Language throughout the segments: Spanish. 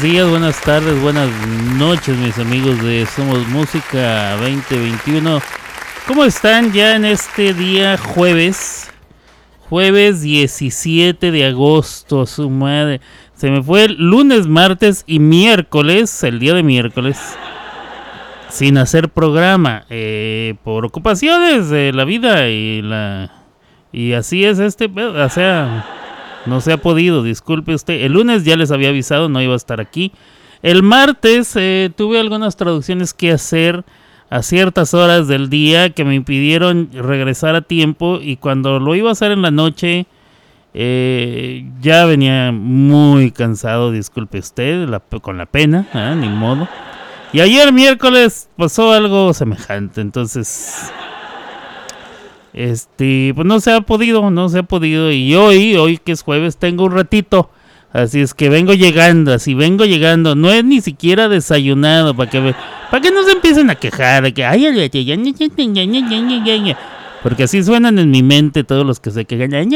Buenos días, buenas tardes, buenas noches, mis amigos de Somos Música 2021. ¿Cómo están ya en este día jueves? Jueves 17 de agosto, su madre. Se me fue el lunes, martes y miércoles, el día de miércoles, sin hacer programa, eh, por ocupaciones de la vida y la... Y así es este, o sea, no se ha podido, disculpe usted. El lunes ya les había avisado, no iba a estar aquí. El martes eh, tuve algunas traducciones que hacer a ciertas horas del día que me impidieron regresar a tiempo y cuando lo iba a hacer en la noche eh, ya venía muy cansado, disculpe usted, con la pena, ¿eh? ni modo. Y ayer miércoles pasó algo semejante, entonces este, pues no se ha podido, no se ha podido. Y hoy, hoy que es jueves, tengo un ratito. Así es que vengo llegando, así vengo llegando. No es ni siquiera desayunado para que, para que no se empiecen a quejar de que, ay, porque así suenan en mi mente todos los que se quejan.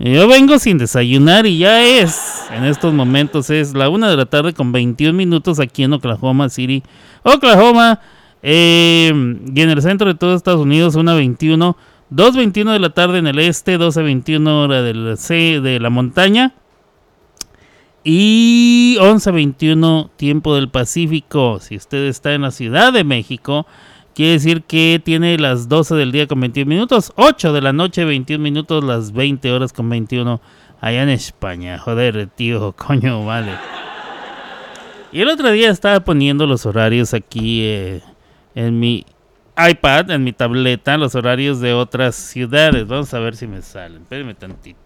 Yo vengo sin desayunar y ya es, en estos momentos es la una de la tarde con 21 minutos aquí en Oklahoma City, Oklahoma. Eh, y en el centro de todo Estados Unidos, 1.21, 2.21 de la tarde en el este, 12.21 hora del C de la montaña. Y 11.21 tiempo del Pacífico. Si usted está en la Ciudad de México, quiere decir que tiene las 12 del día con 21 minutos, 8 de la noche 21 minutos, las 20 horas con 21 allá en España. Joder, tío, coño, vale. Y el otro día estaba poniendo los horarios aquí. Eh, en mi iPad, en mi tableta, los horarios de otras ciudades. Vamos a ver si me salen. Espérenme tantito.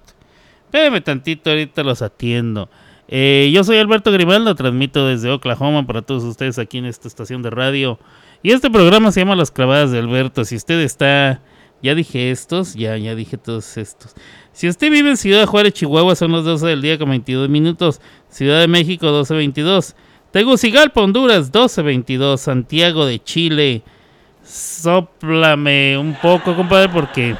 Espérenme tantito, ahorita los atiendo. Eh, yo soy Alberto Grimaldo, transmito desde Oklahoma para todos ustedes aquí en esta estación de radio. Y este programa se llama Las Clavadas de Alberto. Si usted está... Ya dije estos, ya, ya dije todos estos. Si usted vive en Ciudad Juárez, Chihuahua, son las 12 del día con 22 minutos. Ciudad de México, 12.22. Tegucigalpa, Honduras, 12.22. Santiago de Chile. Sóplame un poco, compadre, porque...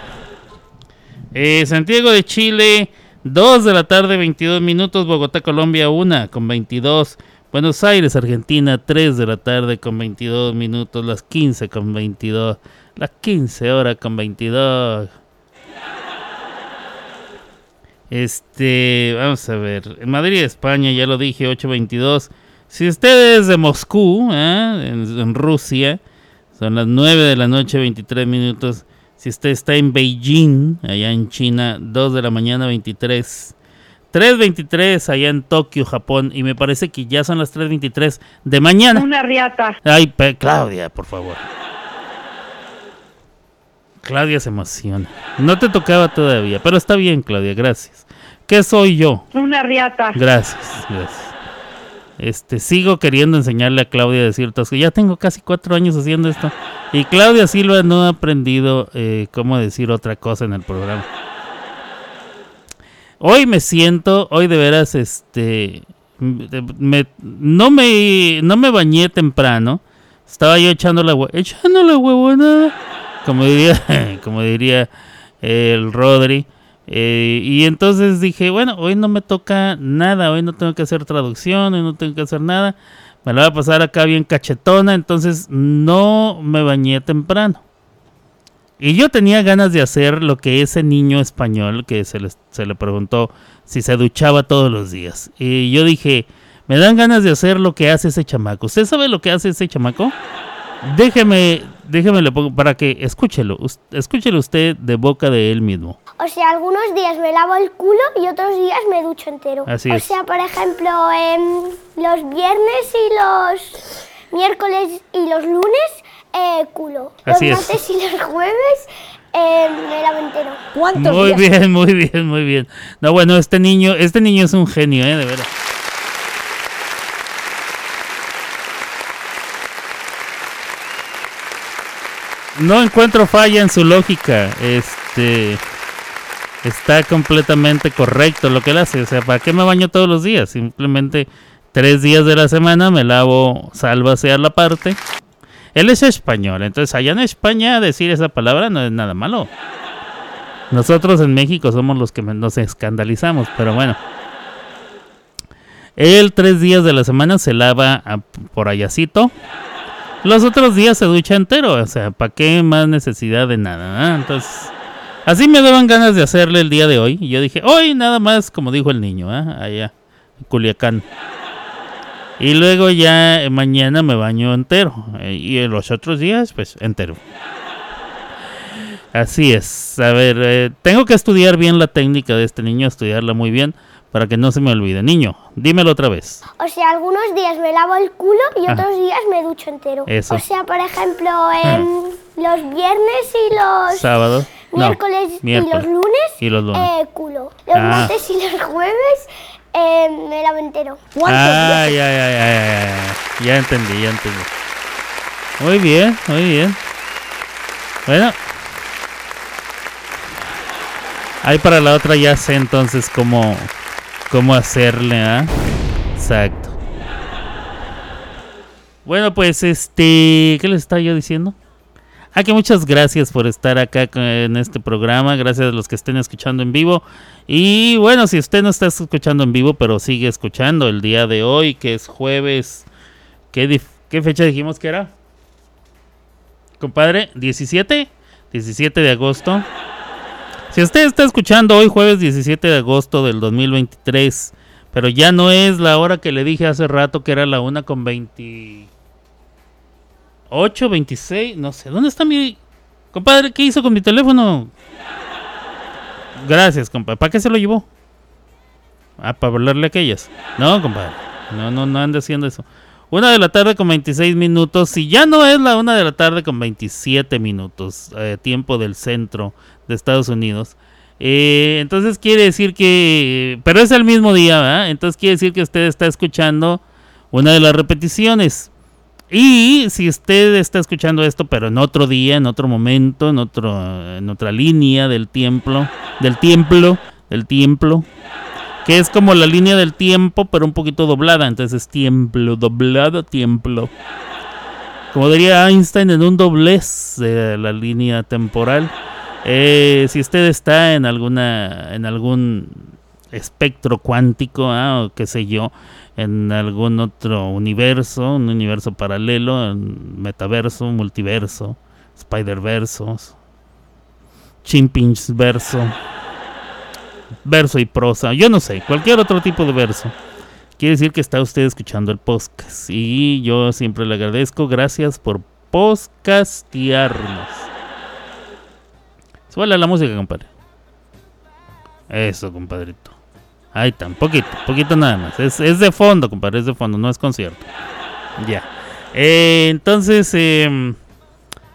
Eh, Santiago de Chile, 2 de la tarde, 22 minutos. Bogotá, Colombia, 1 con 22. Buenos Aires, Argentina, 3 de la tarde con 22 minutos. Las 15 con 22. Las 15 horas con 22. Este, vamos a ver. Madrid, España, ya lo dije, 8.22. Si usted es de Moscú, ¿eh? en, Rusia, son las 9 de la noche, 23 minutos. Si usted está en Beijing, allá en China, 2 de la mañana, 23. 3.23 allá en Tokio, Japón. Y me parece que ya son las 3.23 de mañana. Una riata. Ay, Claudia, por favor. Claudia se emociona. No te tocaba todavía, pero está bien, Claudia, gracias. ¿Qué soy yo? Una riata. Gracias, gracias. Este, sigo queriendo enseñarle a Claudia a decir que ya tengo casi cuatro años haciendo esto. Y Claudia Silva no ha aprendido eh, cómo decir otra cosa en el programa. Hoy me siento, hoy de veras, este, no me, no me bañé temprano. Estaba yo echando la echando la huevona, como diría, como diría el Rodri. Eh, y entonces dije, bueno, hoy no me toca nada, hoy no tengo que hacer traducción, hoy no tengo que hacer nada. Me la voy a pasar acá bien cachetona, entonces no me bañé temprano. Y yo tenía ganas de hacer lo que ese niño español que se le, se le preguntó si se duchaba todos los días. Y yo dije, me dan ganas de hacer lo que hace ese chamaco. ¿Usted sabe lo que hace ese chamaco? Déjeme, déjeme le pongo para que escúchelo, escúchelo usted de boca de él mismo. O sea, algunos días me lavo el culo y otros días me ducho entero. Así o sea, por ejemplo, los viernes y los miércoles y los lunes, eh, culo. los martes y los jueves eh, me lavo entero. ¿Cuántos Muy bien, muy bien, muy bien. No, bueno, este niño, este niño es un genio, eh, de verdad. No encuentro falla en su lógica. Este está completamente correcto lo que él hace. O sea, ¿para qué me baño todos los días? Simplemente tres días de la semana me lavo sálvase a la parte. Él es español, entonces allá en España decir esa palabra no es nada malo. Nosotros en México somos los que nos escandalizamos, pero bueno. Él tres días de la semana se lava por ayacito. Los otros días se ducha entero. O sea, ¿para qué más necesidad de nada? Entonces, así me daban ganas de hacerle el día de hoy. Y yo dije, hoy nada más, como dijo el niño, ¿eh? allá, Culiacán. Y luego ya mañana me baño entero. Eh, y los otros días, pues entero. Así es. A ver, eh, tengo que estudiar bien la técnica de este niño, estudiarla muy bien para que no se me olvide. Niño, dímelo otra vez. O sea, algunos días me lavo el culo y otros días me ducho entero. Eso. O sea, por ejemplo, en los viernes y los sábados, miércoles, y los lunes, y los lunes. Eh, culo. Los ah. martes y los jueves eh, me lavo entero. Ah, ya, ya, ya, ya, ya entendí, ya entendí. Muy bien, muy bien. Bueno, ahí para la otra ya sé entonces cómo cómo hacerle, ¿ah? Exacto. Bueno, pues este, ¿qué les estaba yo diciendo? Ah, que muchas gracias por estar acá en este programa, gracias a los que estén escuchando en vivo. Y bueno, si usted no está escuchando en vivo, pero sigue escuchando el día de hoy, que es jueves, ¿qué, fecha dijimos que era? Compadre, 17, 17 de agosto. Si usted está escuchando hoy jueves 17 de agosto del 2023, pero ya no es la hora que le dije hace rato que era la una con 28, 26, no sé, ¿dónde está mi compadre? ¿Qué hizo con mi teléfono? Gracias, compadre. ¿Para qué se lo llevó? Ah, para hablarle a aquellas. No, compadre. No, no, no ande haciendo eso. Una de la tarde con 26 minutos. Si ya no es la una de la tarde con 27 minutos. Eh, tiempo del centro de Estados Unidos. Eh, entonces quiere decir que... Pero es el mismo día, ¿verdad? Entonces quiere decir que usted está escuchando una de las repeticiones. Y si usted está escuchando esto, pero en otro día, en otro momento, en otro, en otra línea del templo, del templo, del templo, que es como la línea del tiempo, pero un poquito doblada. Entonces es tiempo, doblado, tiempo. Como diría Einstein, en un doblez de la línea temporal. Eh, si usted está en alguna, en algún espectro cuántico, ah, o qué sé yo, en algún otro universo, un universo paralelo, un metaverso, multiverso, spider-versos, verso verso y prosa, yo no sé, cualquier otro tipo de verso. Quiere decir que está usted escuchando el podcast y yo siempre le agradezco, gracias por podcastearnos. Suele la música, compadre. Eso, compadrito. Ahí está, poquito, poquito nada más. Es, de fondo, compadre, es de fondo, no es concierto. Ya. Eh, entonces, eh,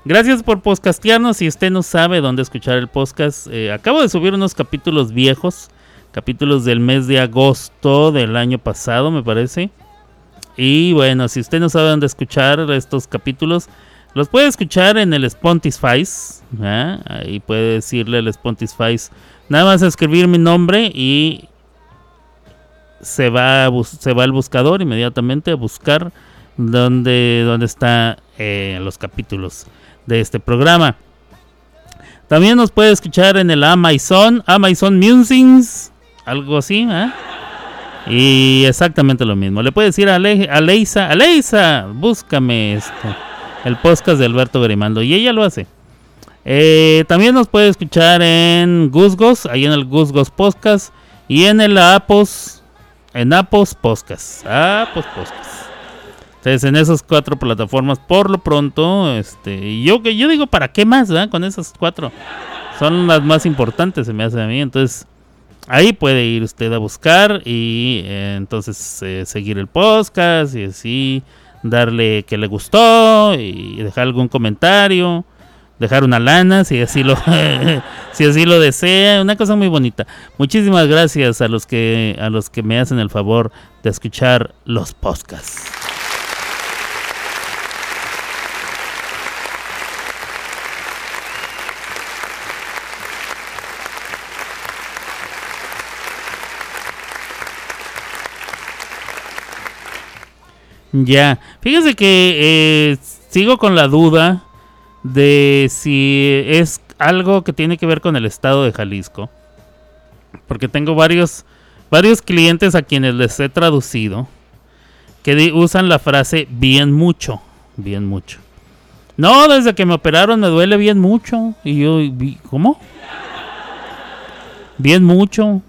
Gracias por podcastearnos. Si usted no sabe dónde escuchar el podcast, eh, acabo de subir unos capítulos viejos, capítulos del mes de agosto del año pasado, me parece. Y bueno, si usted no sabe dónde escuchar estos capítulos, los puede escuchar en el Spotify. ¿eh? Ahí puede decirle al Spotify, nada más escribir mi nombre y se va, se va al buscador inmediatamente a buscar dónde, dónde están eh, los capítulos de este programa. También nos puede escuchar en el Amazon, Amazon Musings, algo así, ¿eh? Y exactamente lo mismo. Le puede decir a, Leisa, Aleisa, búscame este, el podcast de Alberto Grimando. Y ella lo hace. Eh, también nos puede escuchar en Gusgos, ahí en el Gusgos Podcast. Y en el Apos, en Apos Podcast. Apos Podcast. Entonces, en esas cuatro plataformas, por lo pronto, este, yo yo digo, ¿para qué más, Con esas cuatro. Son las más importantes, se me hace a mí. Entonces, ahí puede ir usted a buscar y eh, entonces eh, seguir el podcast y así darle que le gustó y dejar algún comentario, dejar una lana si así lo si así lo desea, una cosa muy bonita. Muchísimas gracias a los que a los que me hacen el favor de escuchar los podcasts. Ya, fíjese que eh, sigo con la duda de si es algo que tiene que ver con el estado de Jalisco. Porque tengo varios, varios clientes a quienes les he traducido que usan la frase bien mucho, bien mucho. No, desde que me operaron me duele bien mucho. Y yo, ¿cómo? Bien mucho.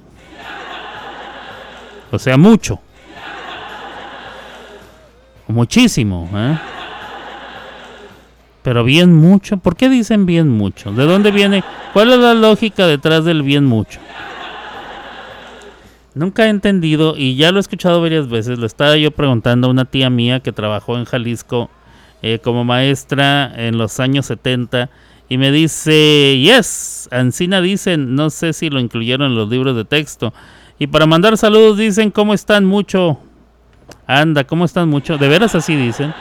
O sea, mucho. Muchísimo, ¿eh? Pero bien mucho. ¿Por qué dicen bien mucho? ¿De dónde viene? ¿Cuál es la lógica detrás del bien mucho? Nunca he entendido y ya lo he escuchado varias veces. Lo estaba yo preguntando a una tía mía que trabajó en Jalisco eh, como maestra en los años 70 y me dice, yes, Ancina dicen, no sé si lo incluyeron en los libros de texto. Y para mandar saludos dicen, ¿cómo están mucho? Anda, ¿cómo están mucho? De veras así dicen.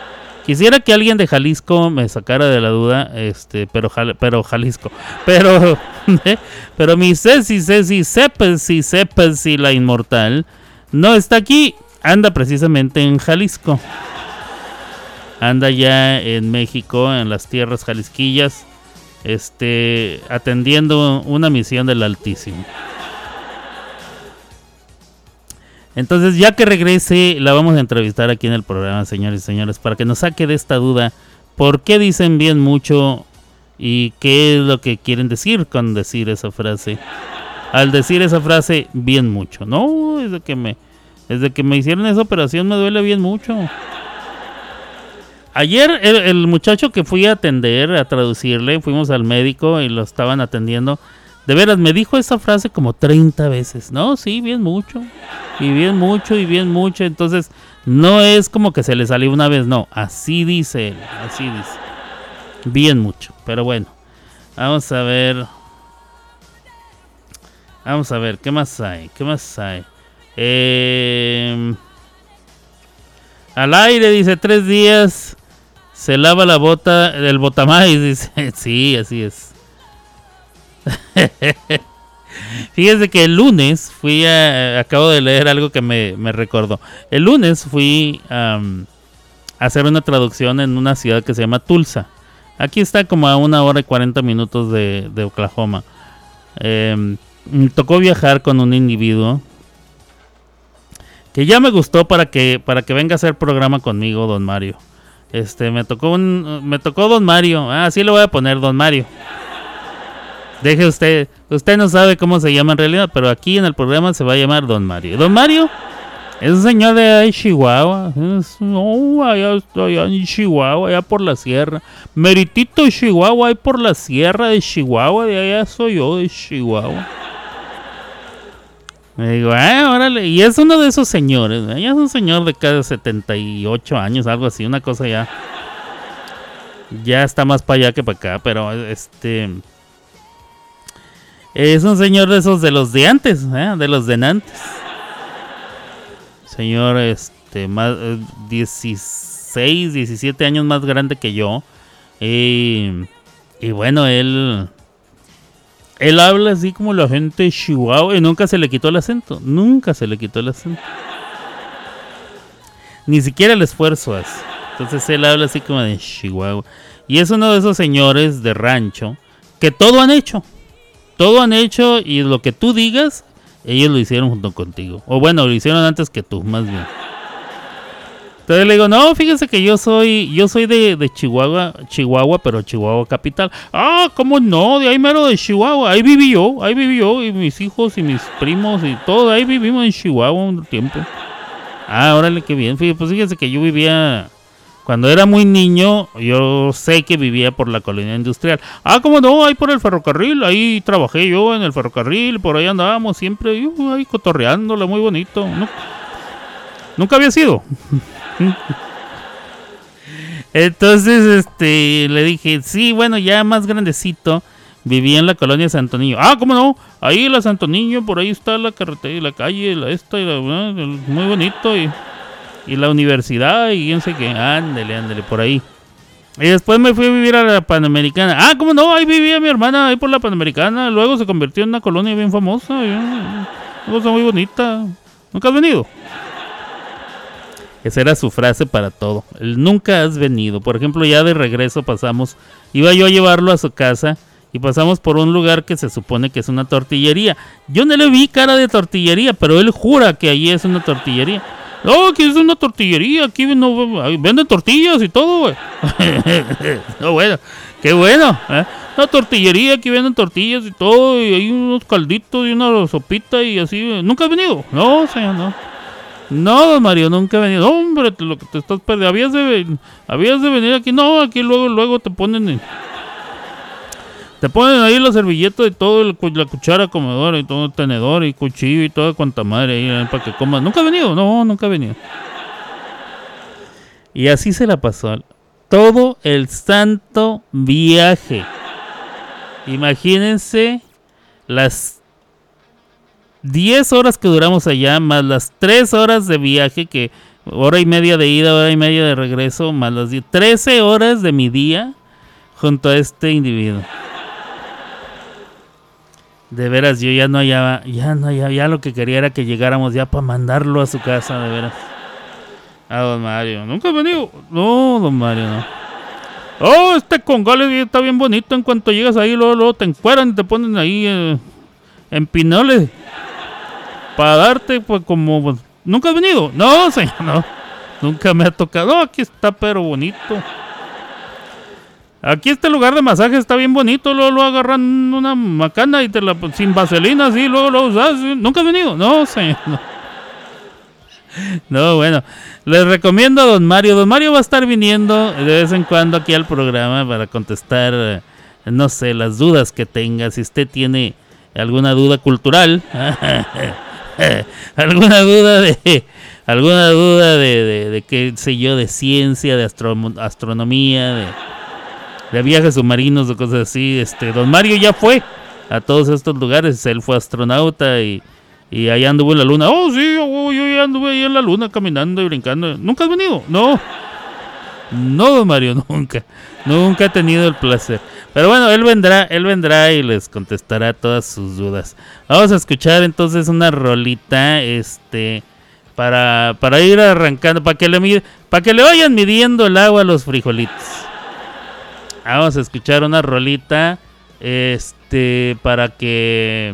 Quisiera que alguien de Jalisco me sacara de la duda, este, pero, pero Jalisco, pero, pero mi Ceci, Ceci, Cepelsi, Cepelsi, la inmortal, no está aquí, anda precisamente en Jalisco. Anda ya en México, en las tierras jalisquillas, este, atendiendo una misión del Altísimo. Entonces, ya que regrese, la vamos a entrevistar aquí en el programa, señores y señores, para que nos saque de esta duda. ¿Por qué dicen bien mucho y qué es lo que quieren decir con decir esa frase? Al decir esa frase, bien mucho. No, desde que me, desde que me hicieron esa operación me duele bien mucho. Ayer el muchacho que fui a atender, a traducirle, fuimos al médico y lo estaban atendiendo de veras, me dijo esa frase como 30 veces. No, sí, bien mucho. Y bien mucho, y bien mucho. Entonces, no es como que se le salió una vez, no. Así dice él, así dice. Bien mucho. Pero bueno, vamos a ver. Vamos a ver, ¿qué más hay? ¿Qué más hay? Eh, al aire, dice, tres días. Se lava la bota, el botamais, dice. sí, así es. Fíjese que el lunes fui a. Acabo de leer algo que me, recordó. El lunes fui a hacer una traducción en una ciudad que se llama Tulsa. Aquí está como a una hora y 40 minutos de, Oklahoma. Em, me tocó viajar con un individuo que ya me gustó para que, para que venga a hacer programa conmigo, don Mario. Este, me tocó un, me tocó don Mario. Ah, sí le voy a poner don Mario. Deje usted, usted no sabe cómo se llama en realidad, pero aquí en el programa se va a llamar Don Mario. Don Mario es un señor de Chihuahua. no, allá, allá, en Chihuahua, allá por la sierra. Meritito Chihuahua, ahí por la sierra de Chihuahua, de allá soy yo, de Chihuahua. Me digo, ah, órale. Y es uno de esos señores. Ya es un señor de cada 78 años, algo así, una cosa ya. Ya está más para allá que para acá, pero este. Es un señor de esos de los de antes, ¿eh? de los de antes. Señor, este, más 16, eh, 17 años más grande que yo. y bueno, él. Él habla así como la gente Chihuahua y nunca se le quitó el acento. Nunca se le quitó el acento. Ni siquiera el esfuerzo hace. Entonces él habla así como de Chihuahua. Y es uno de esos señores de rancho que todo han hecho todo han hecho y lo que tú digas, ellos lo hicieron junto contigo. O bueno, lo hicieron antes que tú, más bien. Entonces le digo, no, fíjese que yo soy, yo soy de, Chihuahua, Chihuahua, pero Chihuahua capital. Ah, ¿cómo no? De ahí mero de Chihuahua. Ahí viví yo, ahí viví yo, y mis hijos y mis primos y todo. Ahí vivimos en Chihuahua un tiempo. Ah, órale, qué bien. Pues fíjese que yo vivía cuando era muy niño, yo sé que vivía por la colonia industrial. Ah, ¿cómo no? Ahí por el ferrocarril, ahí trabajé yo en el ferrocarril, por ahí andábamos siempre, ahí cotorreándola, muy bonito. Nunca había sido. Entonces, este, le dije, sí, bueno, ya más grandecito, vivía en la colonia Santo Niño. Ah, ¿cómo no? Ahí la Santo Niño, por ahí está la carretera la calle, la esta, y la, muy bonito y y la universidad y quién sé qué. Ándele, ándele, por ahí. Y después me fui a vivir a la Panamericana. Ah, ¿cómo no? Ahí vivía mi hermana, ahí por la Panamericana. Luego se convirtió en una colonia bien famosa. Una cosa muy bonita. ¿Nunca has venido? Esa era su frase para todo. El nunca has venido. Por ejemplo, ya de regreso pasamos. Iba yo a llevarlo a su casa y pasamos por un lugar que se supone que es una tortillería. Yo no le vi cara de tortillería, pero él jura que allí es una tortillería. No, aquí es una tortillería, aquí venden tortillas y todo, güey. no, bueno, qué bueno. ¿eh? Una tortillería, aquí venden tortillas y todo, y hay unos calditos y una sopita y así. ¿Nunca has venido? No, señor, no. No, Mario, nunca he venido. Hombre, lo que te estás perdiendo. Habías de, habías de venir aquí. No, aquí luego, luego te ponen... te ponen ahí la servilleta y todo, la cuchara comedora y todo, el tenedor y cuchillo y toda cuanta madre ahí eh, para que comas. ¿Nunca he venido? No, nunca he venido. Y así se la pasó. Todo el santo viaje. Imagínense las 10 horas que duramos allá, más las 3 horas de viaje, que hora y media de ida, hora y media de regreso, más las 13 horas de mi día junto a este individuo. De veras, yo ya no hallaba, ya no hallaba, ya lo que quería era que llegáramos ya para mandarlo a su casa, de veras. A don Mario. ¿Nunca ha venido? No, don Mario, no. Oh, este congales está bien bonito. En cuanto llegas ahí, luego, luego te encueran y te ponen ahí eh, en pinoles para darte, pues como. Pues, ¿Nunca has venido? No, señor, no. Nunca me ha tocado. aquí está, pero bonito. Aquí este lugar de masaje está bien bonito. Luego lo agarran una macana y te la. sin vaselina, así. Luego lo usas. ¿Nunca has venido? No, señor, no. No, bueno, les recomiendo a don Mario. Don Mario va a estar viniendo de vez en cuando aquí al programa para contestar, no sé, las dudas que tenga. Si usted tiene alguna duda cultural, alguna duda de alguna duda de, de, qué sé yo de ciencia de astronomía de, de, viajes submarinos o cosas así este don Mario ya fue a todos estos lugares él fue astronauta y, y allá anduvo en la luna. Oh sí yo, yo ya anduve ahí en la luna caminando y brincando. Nunca has venido no. No don Mario nunca. Nunca he tenido el placer. Pero bueno, él vendrá, él vendrá y les contestará todas sus dudas. Vamos a escuchar entonces una rolita, este, para, para ir arrancando, para que le para que le vayan midiendo el agua a los frijolitos. Vamos a escuchar una rolita, este, para que,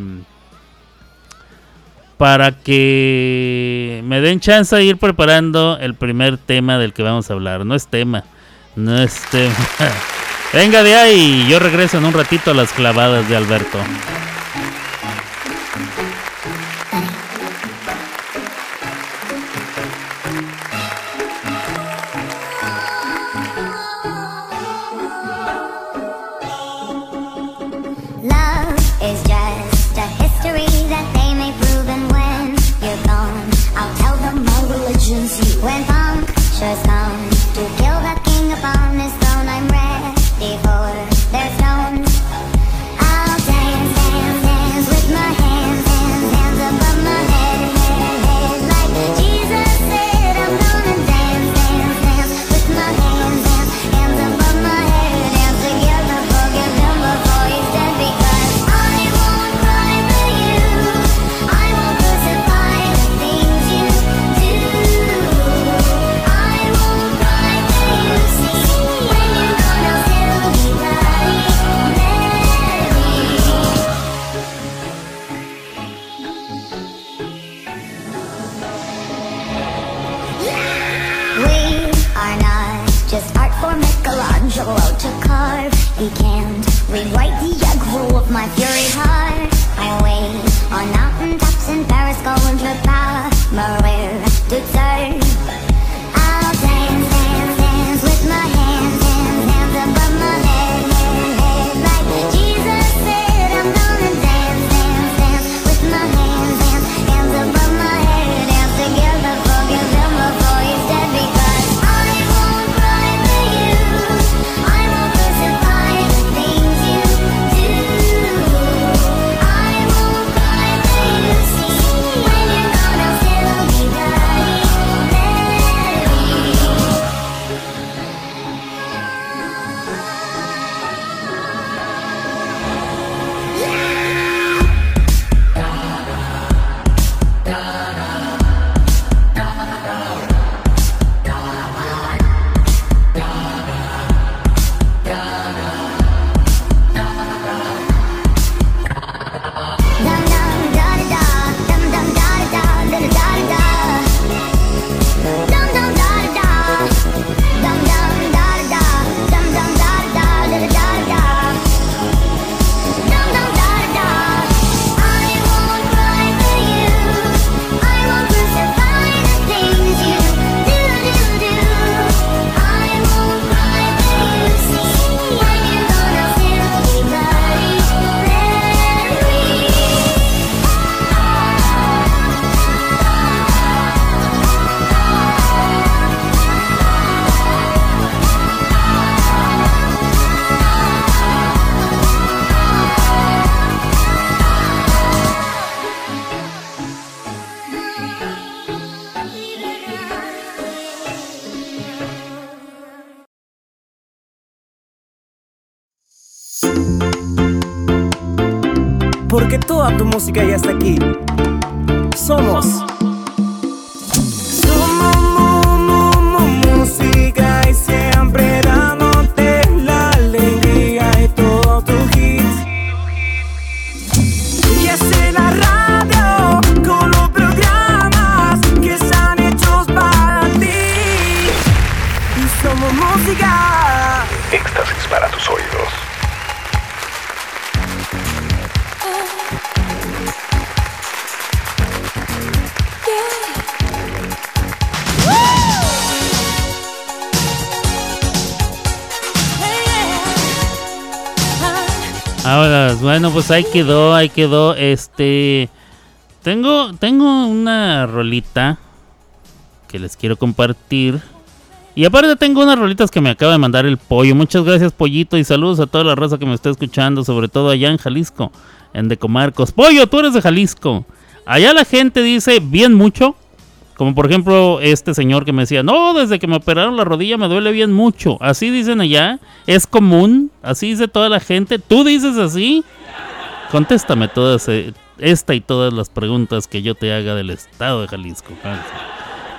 para que me den chance de ir preparando el primer tema del que vamos a hablar. No es tema, no es tema. Venga de ahí, yo regreso en un ratito a las clavadas de Alberto. Música ya está aquí. Pues ahí quedó, ahí quedó. Este. Tengo, tengo una rolita que les quiero compartir. Y aparte tengo unas rolitas que me acaba de mandar el pollo. Muchas gracias, pollito. Y saludos a toda la raza que me está escuchando, sobre todo allá en Jalisco, en Decomarcos. Pollo, tú eres de Jalisco. Allá la gente dice bien mucho. Como por ejemplo este señor que me decía, no, desde que me operaron la rodilla me duele bien mucho. Así dicen allá, es común, así dice toda la gente. ¿Tú dices así? Contéstame todas eh, esta y todas las preguntas que yo te haga del estado de Jalisco.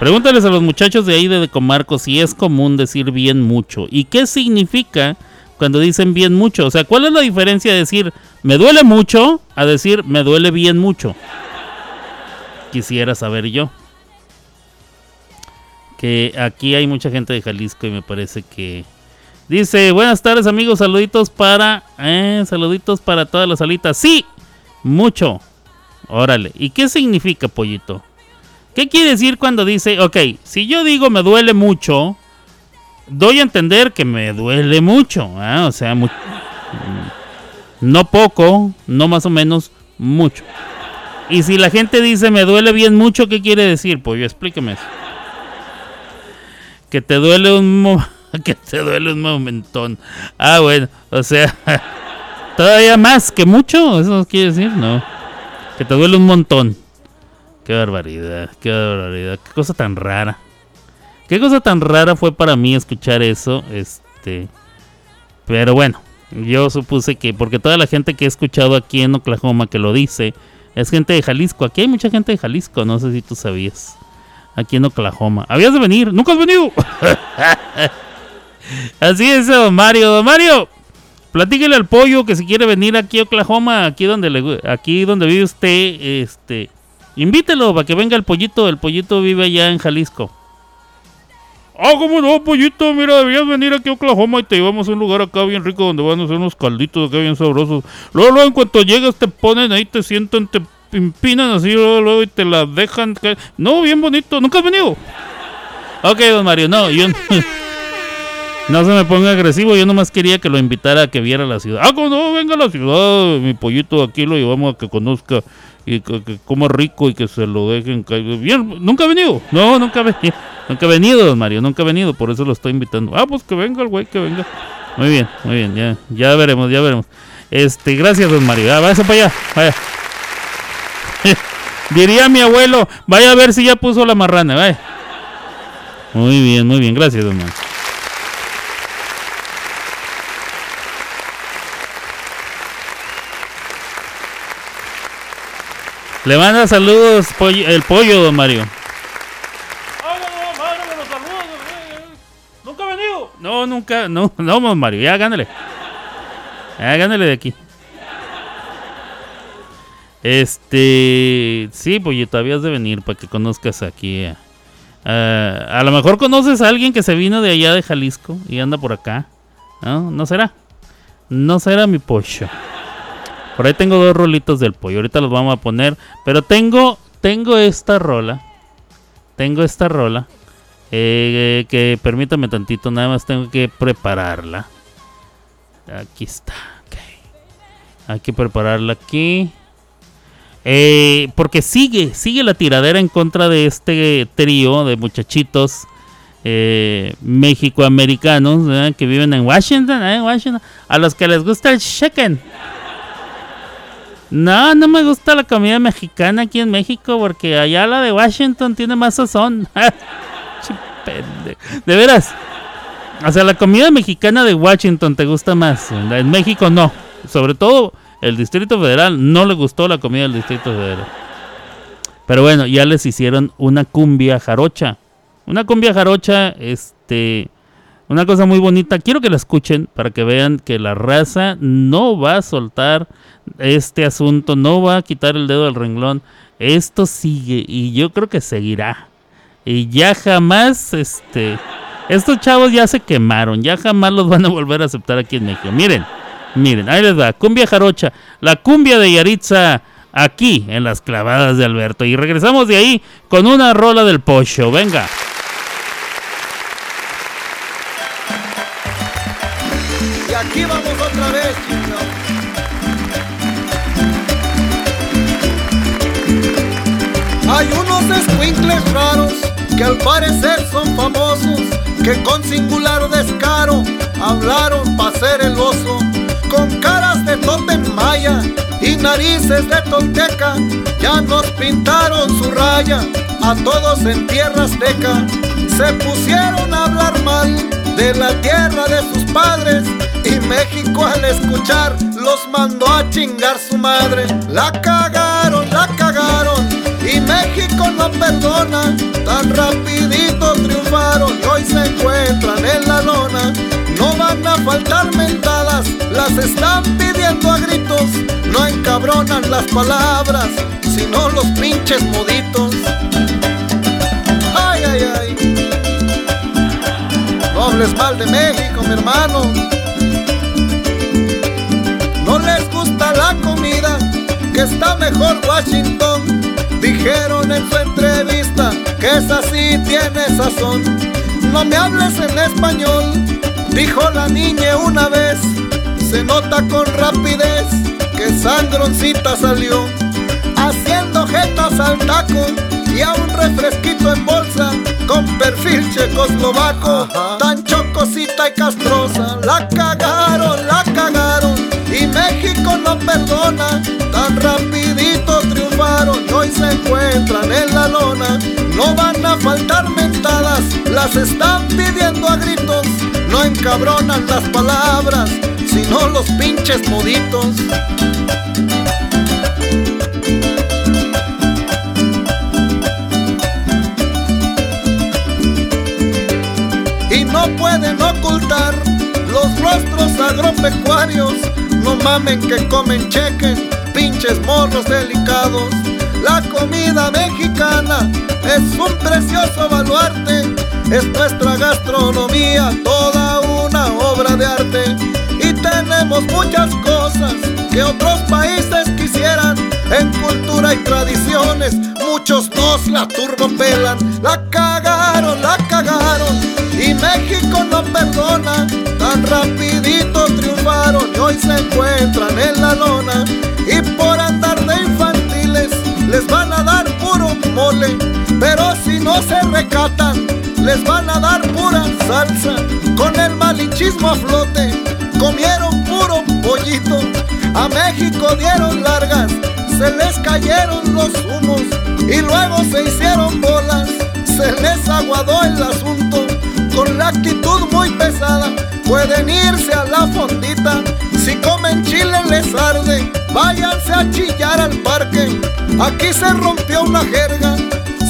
Pregúntales a los muchachos de ahí de Comarco si es común decir bien mucho. ¿Y qué significa cuando dicen bien mucho? O sea, ¿cuál es la diferencia de decir me duele mucho a decir me duele bien mucho? Quisiera saber yo que aquí hay mucha gente de Jalisco y me parece que dice buenas tardes amigos. Saluditos para eh, saluditos para todas las salitas sí mucho. Órale. Y qué significa pollito qué quiere decir cuando dice ok si yo digo me duele mucho doy a entender que me duele mucho ¿eh? o sea no poco no más o menos mucho. Y si la gente dice me duele bien mucho qué quiere decir pollo explíqueme eso. Que te duele un que te duele un momentón. Ah, bueno, o sea, todavía más que mucho, eso quiere decir, no. Que te duele un montón. Qué barbaridad, qué barbaridad, qué cosa tan rara. Qué cosa tan rara fue para mí escuchar eso, este. Pero bueno, yo supuse que porque toda la gente que he escuchado aquí en Oklahoma que lo dice es gente de Jalisco. Aquí hay mucha gente de Jalisco, no sé si tú sabías aquí en Oklahoma. Habías de venir, nunca has venido. Así es, don Mario. Don Mario, platíquele al pollo que si quiere venir aquí a Oklahoma, aquí donde le, aquí donde vive usted, este, invítelo para que venga el pollito. El pollito vive allá en Jalisco. Ah, cómo no, pollito, mira, debías venir aquí a Oklahoma y te llevamos a un lugar acá bien rico donde van a hacer unos calditos acá bien sabrosos. Luego, luego en cuanto llegas te ponen ahí, te sientan, te empinan así luego, y te la dejan. No, bien bonito. ¿Nunca has venido? Ok, don Mario, no, yo no se me ponga agresivo. Yo nomás quería que lo invitara a que viera la ciudad. Ah, no, venga a la ciudad. Mi pollito aquí lo llevamos a que conozca y que, coma rico y que se lo dejen caer. Bien, ¿nunca ha venido? No, nunca ha venido. Nunca ha venido, don Mario, nunca ha venido. Por eso lo estoy invitando. Ah, pues que venga el güey, que venga. Muy bien, muy bien, ya, ya veremos, ya veremos. Este, gracias, don Mario. Ah, váyase para allá, vaya. Diría mi abuelo, vaya a ver si ya puso la marrana, vaya. Muy bien, muy bien, gracias, don Le manda saludos el pollo, don Mario. ¿Nunca ha venido? No, nunca, no, no, don Mario, ya gánale. Ya gánale de aquí. Este, sí, pues todavía has de venir para que conozcas aquí. a lo mejor conoces a alguien que se vino de allá de Jalisco y anda por acá. ¿No? ¿No será? No será mi pollo. Por ahí tengo dos rolitos del pollo. Ahorita los vamos a poner. Pero tengo, tengo esta rola. Tengo esta rola. Eh, que permítame tantito. Nada más tengo que prepararla. Aquí está. Hay que prepararla aquí. Eh, porque sigue, sigue la tiradera en contra de este trío de muchachitos eh, mexicoamericanos que viven en Washington, eh, Washington, a los que les gusta el chicken. No, no me gusta la comida mexicana aquí en México porque allá la de Washington tiene más sazón. de veras. O sea, la comida mexicana de Washington te gusta más. En México no. Sobre todo el Distrito Federal no le gustó la comida del Distrito Federal. Pero bueno, ya les hicieron una cumbia jarocha. Una cumbia jarocha, este, una cosa muy bonita. Quiero que la escuchen para que vean que la raza no va a soltar este asunto, no va a quitar el dedo del renglón. Esto sigue y yo creo que seguirá. Y ya jamás, este, estos chavos ya se quemaron, ya jamás los van a volver a aceptar aquí en México. Miren, miren, ahí les va, cumbia jarocha, la cumbia de Yaritza aquí en las clavadas de Alberto. Y regresamos de ahí con una rola del pocho. Venga. Aquí vamos otra vez, Hay unos escuincles raros que al parecer son famosos, que con singular descaro hablaron para ser el oso, con caras de totem maya y narices de tolteca, ya nos pintaron su raya, a todos en tierra azteca, se pusieron a hablar mal de la tierra de sus padres, y México al escuchar los mandó a chingar su madre, la cagaron, la cagaron, y México no perdona, tan rapidito triunfaron y hoy se encuentran en la lona. No van a faltar mentadas, las están pidiendo a gritos. No encabronan las palabras, sino los pinches moditos. Ay, ay, ay. No hables mal de México, mi hermano. No les gusta la comida, que está mejor Washington. Dijeron en su entrevista que esa sí tiene sazón. No me hables en español, dijo la niña una vez. Se nota con rapidez que sangroncita salió, haciendo jetas al taco y a un refresquito en bolsa con perfil checoslovaco, tan chocosita y castrosa. La cagaron, la cagaron México no perdona, tan rapidito triunfaron hoy se encuentran en la lona. No van a faltar mentadas, las están pidiendo a gritos, no encabronan las palabras, sino los pinches moditos. Y no pueden ocultar los rostros agropecuarios, no mamen que comen chequen, pinches morros delicados. La comida mexicana es un precioso baluarte, es nuestra gastronomía, toda una obra de arte. Y tenemos muchas cosas que otros países quisieran en cultura y tradiciones. Muchos nos la turbopelan, la cagaron, la cagaron. Y México no perdona, tan rapidito triunfaron y hoy se encuentran en la lona. Y por andar de infantiles les van a dar puro mole, pero si no se recatan, les van a dar pura salsa. Con el malichismo a flote, comieron puro pollito. A México dieron largas, se les cayeron los humos y luego se hicieron bolas. Se les aguadó el asunto con la actitud muy pesada. Pueden irse a la fondita, si comen chile les arde. Váyanse a chillar al parque, aquí se rompió una jerga.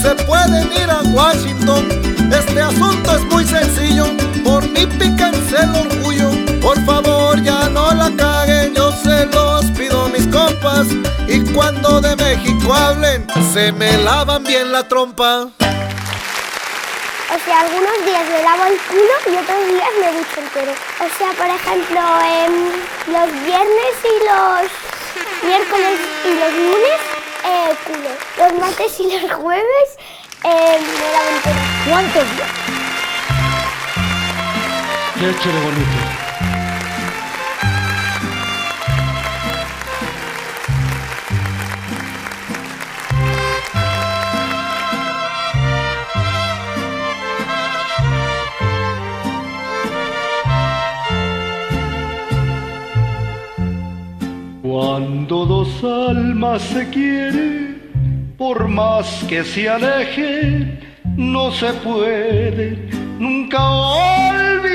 Se pueden ir a Washington, este asunto es muy sencillo. Por mí píquense el orgullo, por favor ya no la caguen, yo se los pido mis compas. Y cuando de México hablen, se me lavan bien la trompa. O sea, algunos días me lavo el culo y otros días me ducho entero. O sea, por ejemplo, em, los viernes y los miércoles y los lunes, eh, culo. Los martes y los jueves, em, me lavo entero. ¿Cuántos días? Qué échale bonito. Cuando dos almas se quieren, por más que se alejen, no se puede nunca olvidar.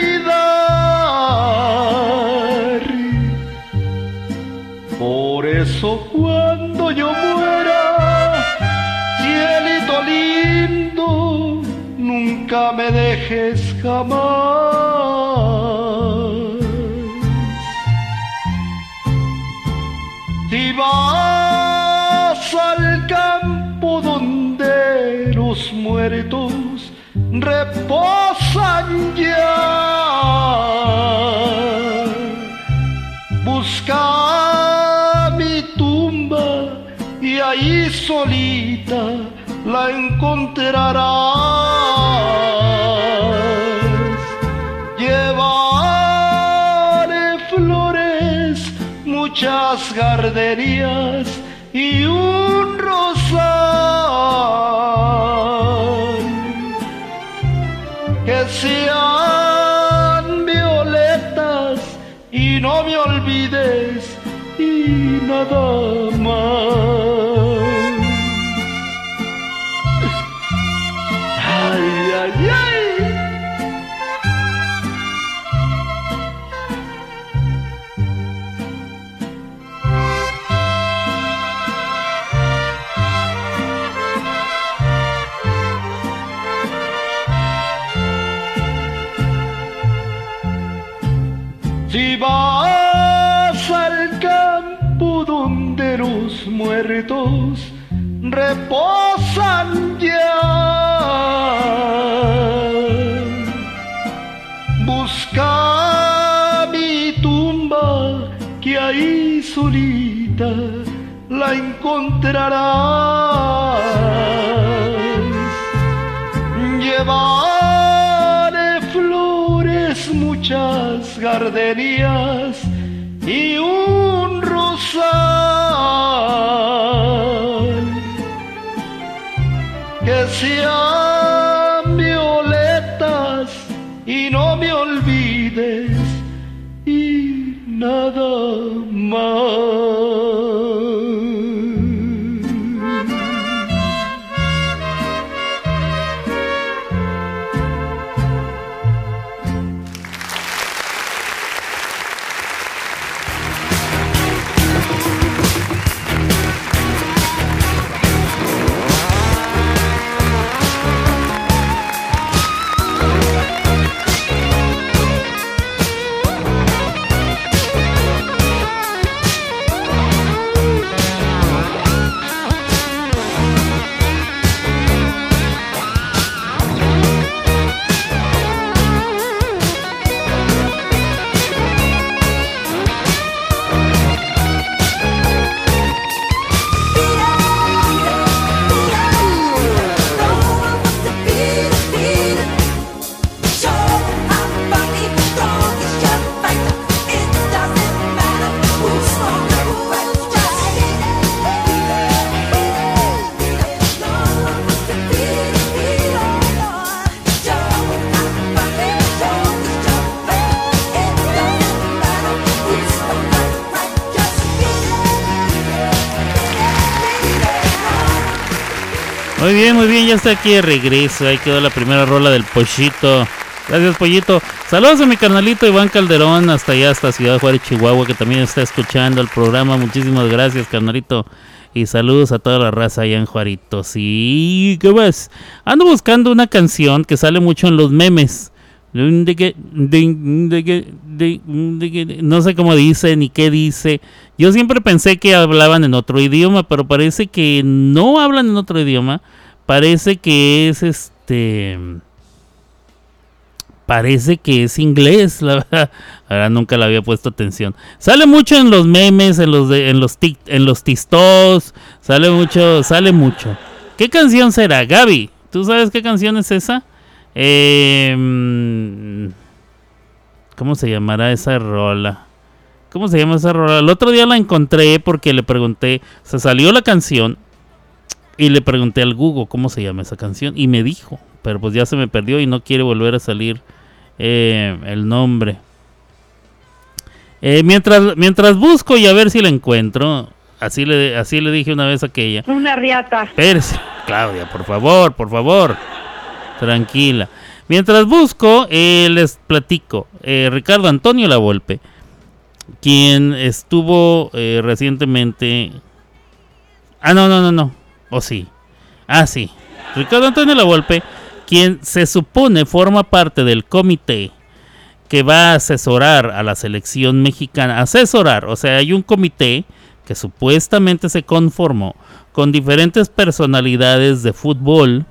Por eso cuando yo muera, cielito lindo, nunca me dejes jamás. Vas al campo donde los muertos reposan ya, busca mi tumba y ahí solita la encontrarás. Muchas gardenias y un rosal que sean violetas y no me olvides y nada más. Muertos reposan ya, busca mi tumba que ahí solita la encontrarás. Llevaré flores, muchas gardenias y un que Muy bien, muy bien, ya está aquí de regreso. Ahí quedó la primera rola del Pollito. Gracias, Pollito. Saludos a mi carnalito Iván Calderón, hasta allá, hasta Ciudad Juárez, Chihuahua, que también está escuchando el programa. Muchísimas gracias, carnalito. Y saludos a toda la raza allá en Juarito. Sí, ¿qué más? Ando buscando una canción que sale mucho en los memes. No sé cómo dice ni qué dice. Yo siempre pensé que hablaban en otro idioma, pero parece que no hablan en otro idioma. Parece que es este. Parece que es inglés, la verdad. Ahora nunca le había puesto atención. Sale mucho en los memes, en los de, en los en los tistos. Sale mucho, sale mucho. ¿Qué canción será, Gaby? ¿Tú sabes qué canción es esa? Eh, mm, ¿Cómo se llamará esa rola? ¿Cómo se llama esa rola? El otro día la encontré porque le pregunté, se salió la canción y le pregunté al Google cómo se llama esa canción y me dijo, pero pues ya se me perdió y no quiere volver a salir eh, el nombre. Eh, mientras, mientras busco y a ver si la encuentro, así le, así le dije una vez a aquella. Una riata. Espérese, Claudia, por favor, por favor. Tranquila. Mientras busco, eh, les platico. Eh, Ricardo Antonio La Volpe quien estuvo eh, recientemente... Ah, no, no, no, no. O sí. Ah, sí. Ricardo Antonio Lavolpe, quien se supone forma parte del comité que va a asesorar a la selección mexicana. Asesorar, o sea, hay un comité que supuestamente se conformó con diferentes personalidades de fútbol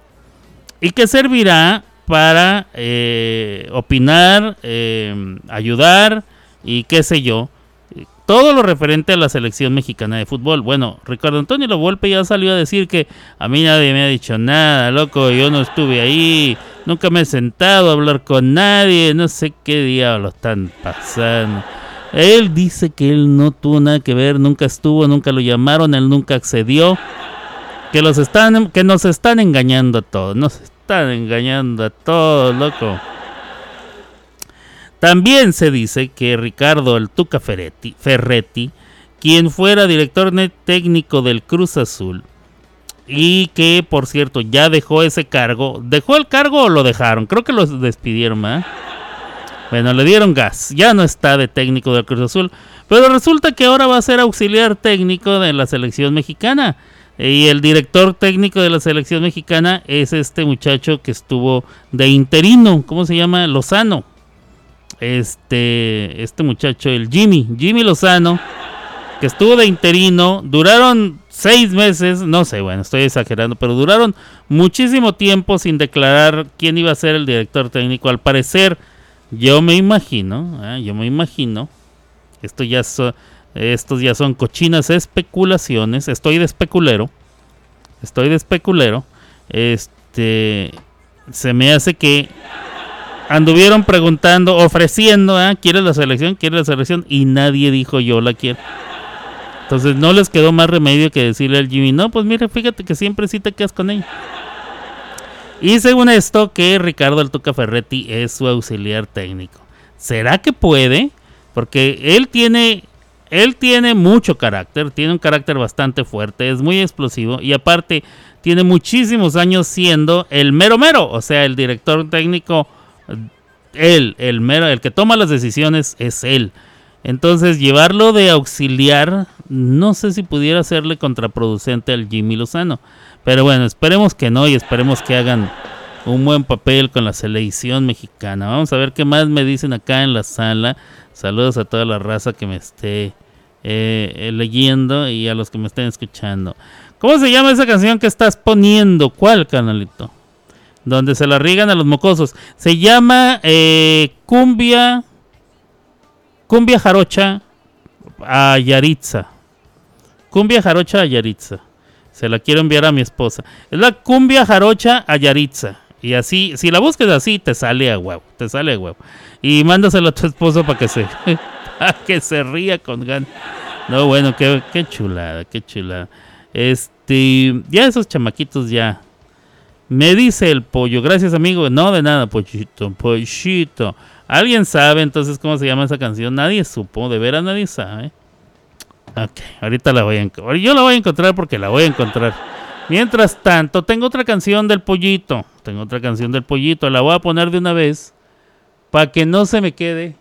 y que servirá para eh, opinar, eh, ayudar y qué sé yo. Todo lo referente a la selección mexicana de fútbol. Bueno, Ricardo Antonio Volpe ya salió a decir que a mí nadie me ha dicho nada, loco, yo no estuve ahí, nunca me he sentado a hablar con nadie, no sé qué diablos están pasando. Él dice que él no tuvo nada que ver, nunca estuvo, nunca lo llamaron, él nunca accedió. Que los están que nos están engañando a todos, nos están engañando a todos, loco. También se dice que Ricardo El Tuca Ferretti, Ferretti, quien fuera director técnico del Cruz Azul, y que por cierto ya dejó ese cargo, ¿dejó el cargo o lo dejaron? Creo que lo despidieron, ¿eh? Bueno, le dieron gas. Ya no está de técnico del Cruz Azul. Pero resulta que ahora va a ser auxiliar técnico de la selección mexicana. Y el director técnico de la selección mexicana es este muchacho que estuvo de interino. ¿Cómo se llama? Lozano. Este, este muchacho, el Jimmy. Jimmy Lozano. Que estuvo de interino. Duraron seis meses. No sé, bueno, estoy exagerando. Pero duraron muchísimo tiempo sin declarar quién iba a ser el director técnico. Al parecer yo me imagino, ¿eh? yo me imagino, esto ya estos ya son cochinas especulaciones, estoy de especulero, estoy de especulero, este, se me hace que anduvieron preguntando, ofreciendo, ¿eh? ¿quieres la selección? ¿Quieres la selección? Y nadie dijo yo la quiero. Entonces no les quedó más remedio que decirle al Jimmy, no, pues mire, fíjate que siempre sí te quedas con ella. Y según esto, que Ricardo Altuca Ferretti es su auxiliar técnico. ¿Será que puede? Porque él tiene, él tiene mucho carácter, tiene un carácter bastante fuerte, es muy explosivo y aparte tiene muchísimos años siendo el mero mero, o sea, el director técnico, él, el mero, el que toma las decisiones es él. Entonces, llevarlo de auxiliar, no sé si pudiera serle contraproducente al Jimmy Lozano. Pero bueno, esperemos que no y esperemos que hagan un buen papel con la selección mexicana. Vamos a ver qué más me dicen acá en la sala. Saludos a toda la raza que me esté eh, leyendo y a los que me estén escuchando. ¿Cómo se llama esa canción que estás poniendo? ¿Cuál canalito? Donde se la riegan a los mocosos. Se llama eh, Cumbia. Cumbia Jarocha a Yaritza. Cumbia Jarocha a Yaritza. Se la quiero enviar a mi esposa. Es la cumbia jarocha a Yaritza. Y así, si la buscas así, te sale a huevo. Te sale a huevo. Y mándaselo a tu esposo para que se, que se ría con gan. No, bueno, qué, qué chulada, qué chulada. Este, ya esos chamaquitos ya. Me dice el pollo, gracias amigo. No, de nada, pollito, pollito. ¿Alguien sabe entonces cómo se llama esa canción? Nadie supo, de veras nadie sabe. Ok, ahorita la voy a encontrar. Yo la voy a encontrar porque la voy a encontrar. Mientras tanto, tengo otra canción del pollito. Tengo otra canción del pollito. La voy a poner de una vez. Para que no se me quede.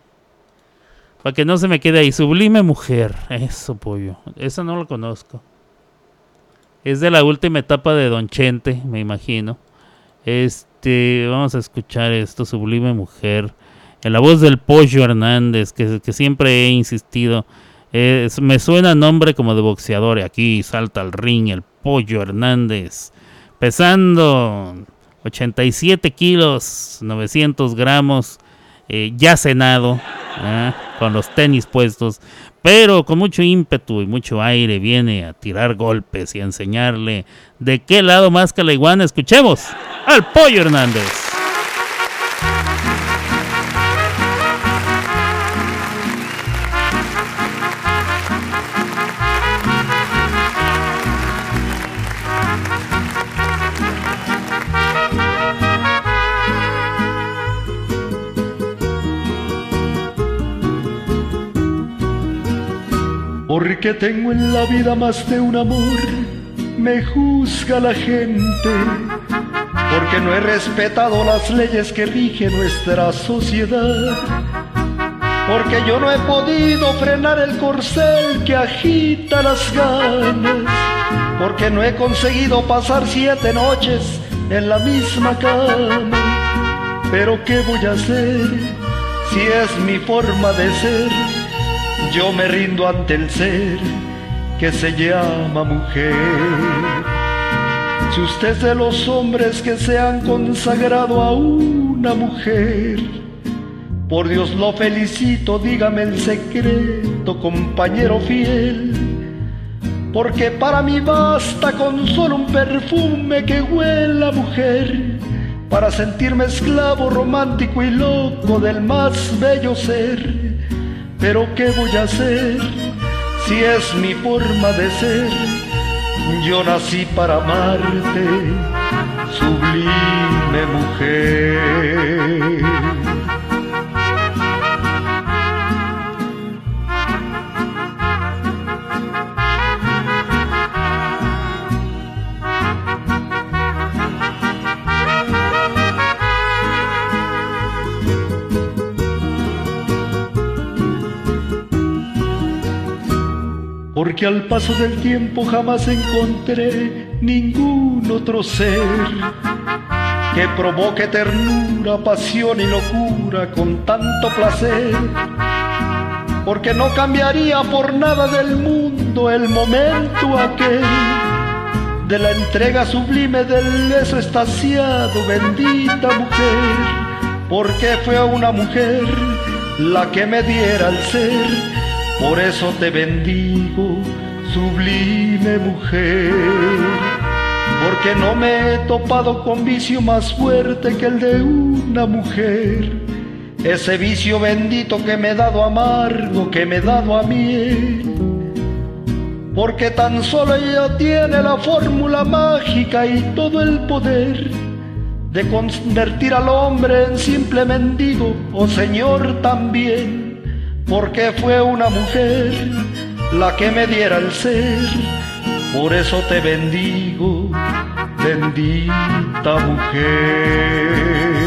Para que no se me quede ahí. Sublime Mujer. Eso, pollo. Esa no lo conozco. Es de la última etapa de Don Chente, me imagino. Este, vamos a escuchar esto, Sublime Mujer. En la voz del Pollo Hernández, que, que siempre he insistido me suena nombre como de boxeador. Y aquí salta al ring el Pollo Hernández. Pesando 87 kilos, 900 gramos. Eh, ya cenado, ¿eh? Con los tenis puestos. Pero con mucho ímpetu y mucho aire viene a tirar golpes y a enseñarle de qué lado más que la iguana. Escuchemos al Pollo Hernández. Porque tengo en la vida más de un amor, me juzga la gente. Porque no he respetado las leyes que rigen nuestra sociedad. porque yo no he podido frenar el corcel que agita las ganas, porque no he conseguido pasar siete noches en la misma cama. Pero ¿qué voy a hacer si es mi forma de ser? Yo me rindo ante el ser que se llama mujer. Si usted es de los hombres que se han consagrado a una mujer, por Dios lo felicito, dígame el secreto, compañero fiel. Porque para mí basta con solo un perfume que huela mujer, para sentirme esclavo romántico y loco del más bello ser. Pero ¿qué voy a hacer si es mi forma de ser? Yo nací para amarte, sublime mujer. Al paso del tiempo jamás encontré ningún otro ser que provoque ternura, pasión y locura con tanto placer, porque no cambiaría por nada del mundo el momento aquel de la entrega sublime del beso estaciado, bendita mujer, porque fue una mujer la que me diera el ser por eso te bendigo, sublime mujer, porque no me he topado con vicio más fuerte que el de una mujer. Ese vicio bendito que me he dado amargo, que me he dado a miel. Porque tan solo ella tiene la fórmula mágica y todo el poder de convertir al hombre en simple mendigo o señor también porque fue una mujer la que me diera el ser, por eso te bendigo, bendita mujer.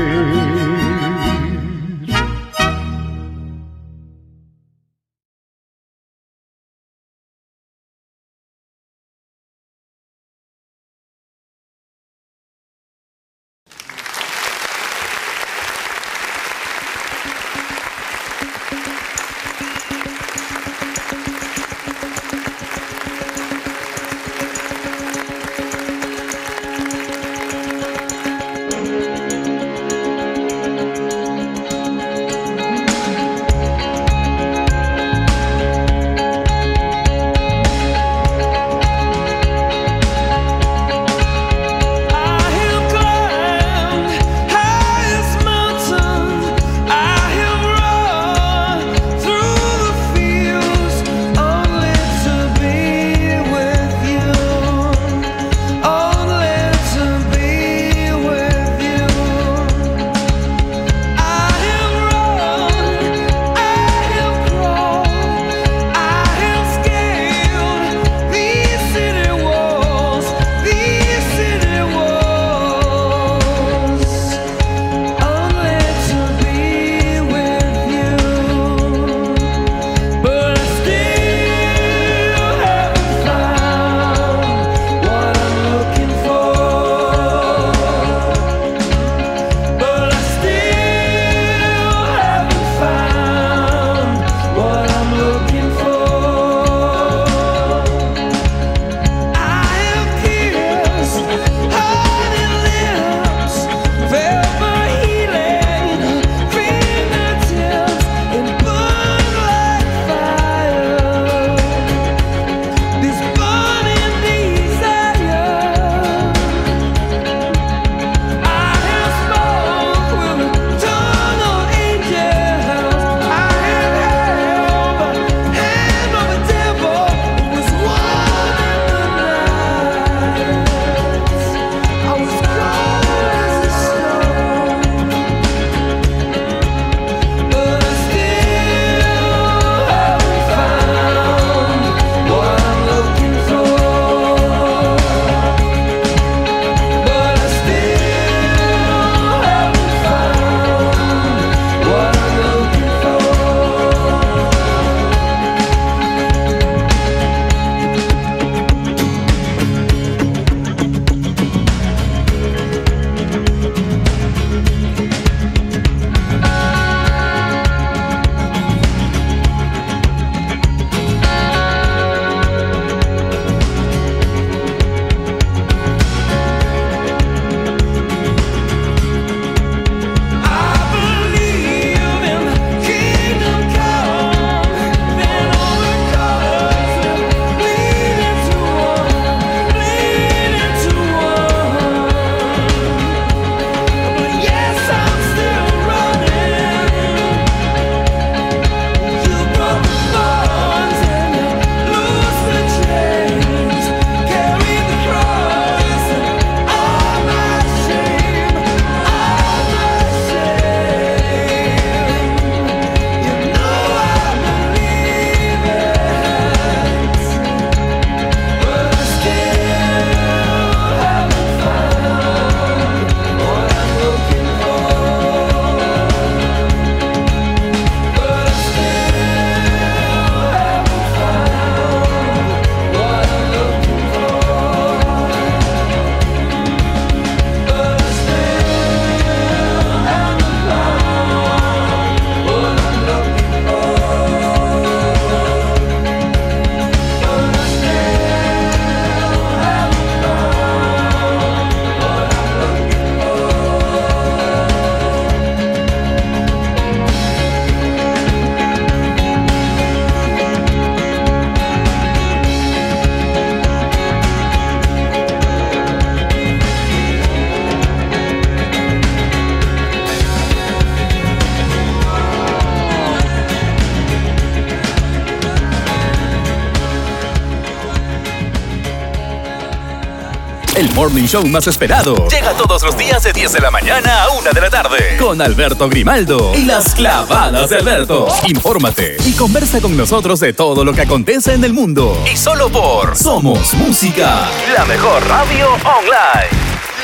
Morning show más esperado. Llega todos los días de 10 de la mañana a 1 de la tarde. Con Alberto Grimaldo y las clavadas de Alberto. Infórmate y conversa con nosotros de todo lo que acontece en el mundo. Y solo por Somos Música, la mejor radio online.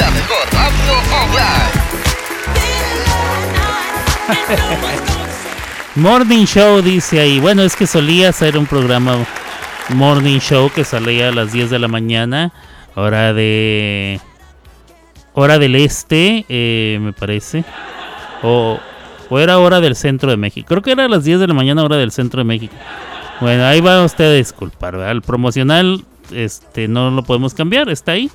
La mejor radio online. Morning Show dice ahí. Bueno, es que solía ser un programa Morning Show que salía a las 10 de la mañana, hora de hora del este, eh, me parece. O, o, era hora del centro de México. Creo que era a las 10 de la mañana, hora del centro de México. Bueno, ahí va usted a disculpar, ¿verdad? El promocional este, no lo podemos cambiar, está ahí.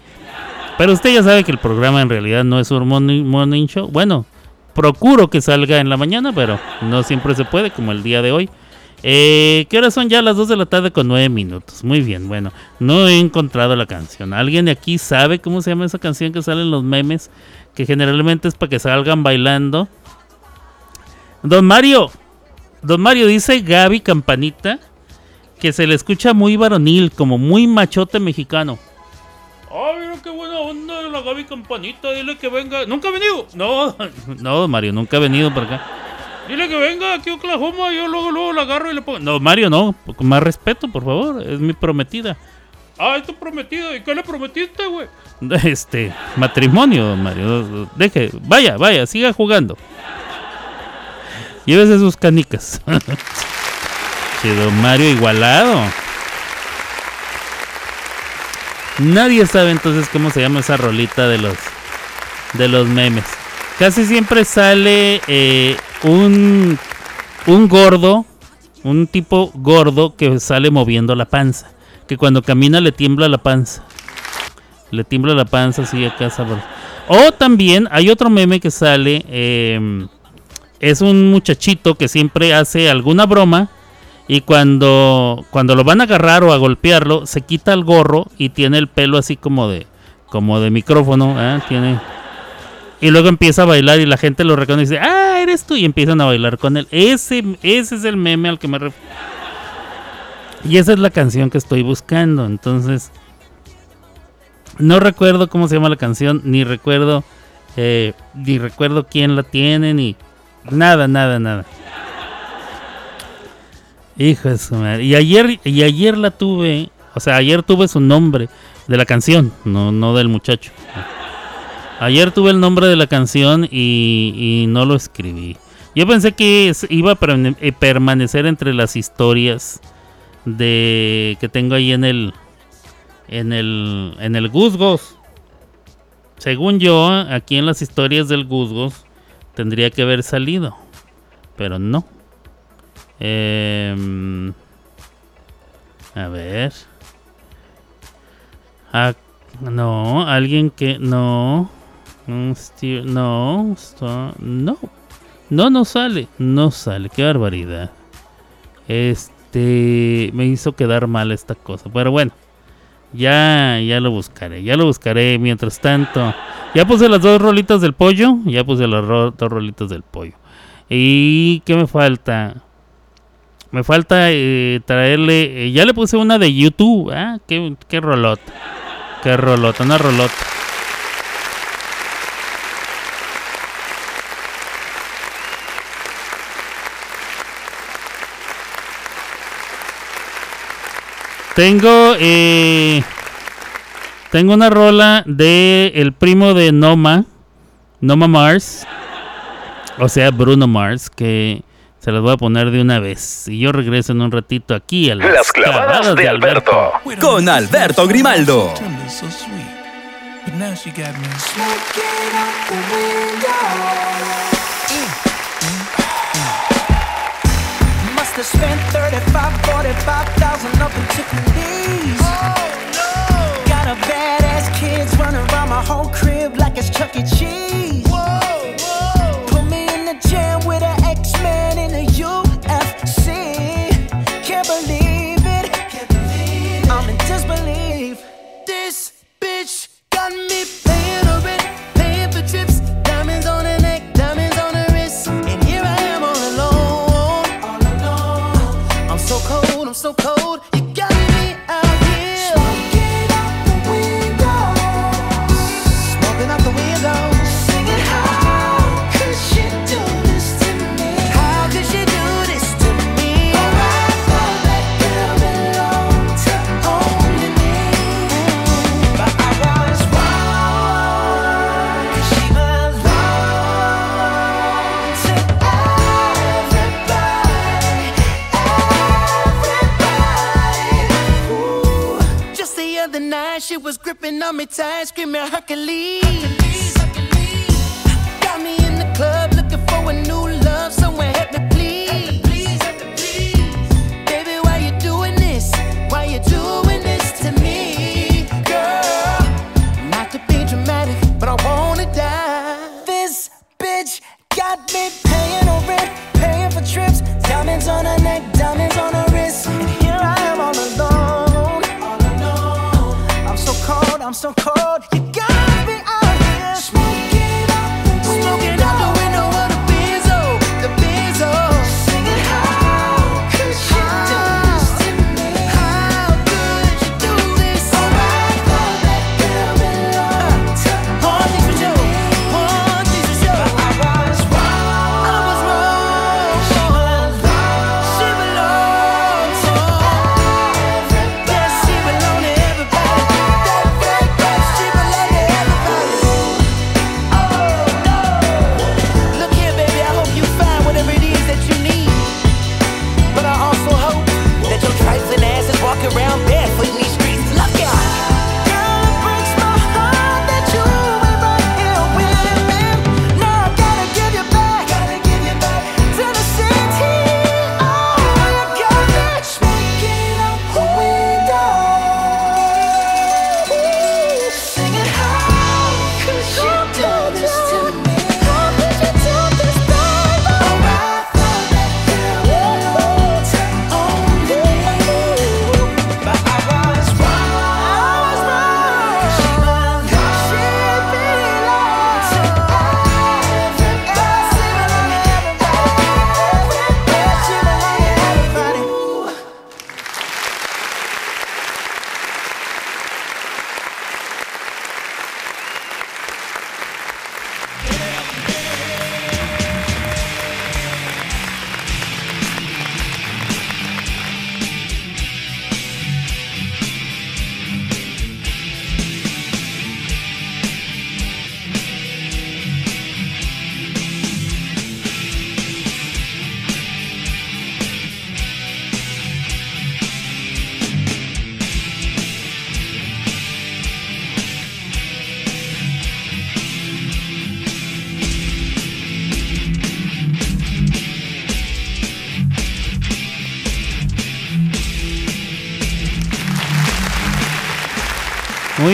Pero usted ya sabe que el programa en realidad no es un morning, morning. Bueno, procuro que salga en la mañana, pero no siempre se puede, como el día de hoy. Eh, ¿Qué hora son ya? Las 2 de la tarde con 9 minutos. Muy bien, bueno, no he encontrado la canción. ¿Alguien de aquí sabe cómo se llama esa canción que sale en los memes? Que generalmente es para que salgan bailando. Don Mario, Don Mario dice Gaby Campanita que se le escucha muy varonil, como muy machote mexicano. Ay, mira qué buena onda la Gaby Campanita. Dile que venga. ¿Nunca ha venido? No, no, Mario, nunca ha venido para acá. Dile que venga aquí a Oklahoma. Yo luego, luego la agarro y le pongo. No, Mario, no. Con más respeto, por favor. Es mi prometida. Ah, es tu prometida. ¿Y qué le prometiste, güey? Este, matrimonio, Mario. Deje, vaya, vaya, siga jugando. Llévese sus canicas. Chido, Mario igualado. Nadie sabe entonces cómo se llama esa rolita de los de los memes. Casi siempre sale eh, un un gordo, un tipo gordo que sale moviendo la panza, que cuando camina le tiembla la panza. Le tiembla la panza así acá sabor. O también hay otro meme que sale eh, es un muchachito que siempre hace alguna broma y cuando, cuando lo van a agarrar o a golpearlo, se quita el gorro y tiene el pelo así como de, como de micrófono. ¿eh? Tiene... Y luego empieza a bailar y la gente lo reconoce y dice, ah, eres tú. Y empiezan a bailar con él. Ese, ese es el meme al que me refiero. Y esa es la canción que estoy buscando. Entonces, no recuerdo cómo se llama la canción, ni recuerdo, eh, ni recuerdo quién la tiene, ni nada, nada, nada. Hijo de su madre. Y ayer, y ayer la tuve, o sea, ayer tuve su nombre de la canción, no, no del muchacho. Ayer tuve el nombre de la canción y, no lo escribí. Yo pensé que iba a eh, permanecer entre las historias de que tengo ahí en el en el en el Guzgos. Según yo, aquí en las historias del Guzgos tendría que haber salido, pero no. Eh, a ver. Ah, no, alguien que no. No, no. No, no sale. No sale. Qué barbaridad. Este me hizo quedar mal esta cosa. Pero bueno. Ya, ya lo buscaré. Ya lo buscaré. Mientras tanto. Ya puse las dos rolitas del pollo. Ya puse las dos rolitas del pollo. ¿Y qué me falta? Me falta eh, traerle. Eh, ya le puse una de YouTube. ¿ah? Qué, qué rolota. Qué rolota, una rolota. Tengo. Eh, tengo una rola de el primo de Noma. Noma Mars. O sea, Bruno Mars. Que se las voy a poner de una vez. Y yo regreso en un ratito aquí a las, clavadas, de, Alberto. Con Alberto Grimaldo. Have spent 35, 45,000 up in Tiffany's. Oh, no. Got a badass kids running around my whole crib like it's Chuck E. Cheese. Gripping on me tight, screaming Hercules.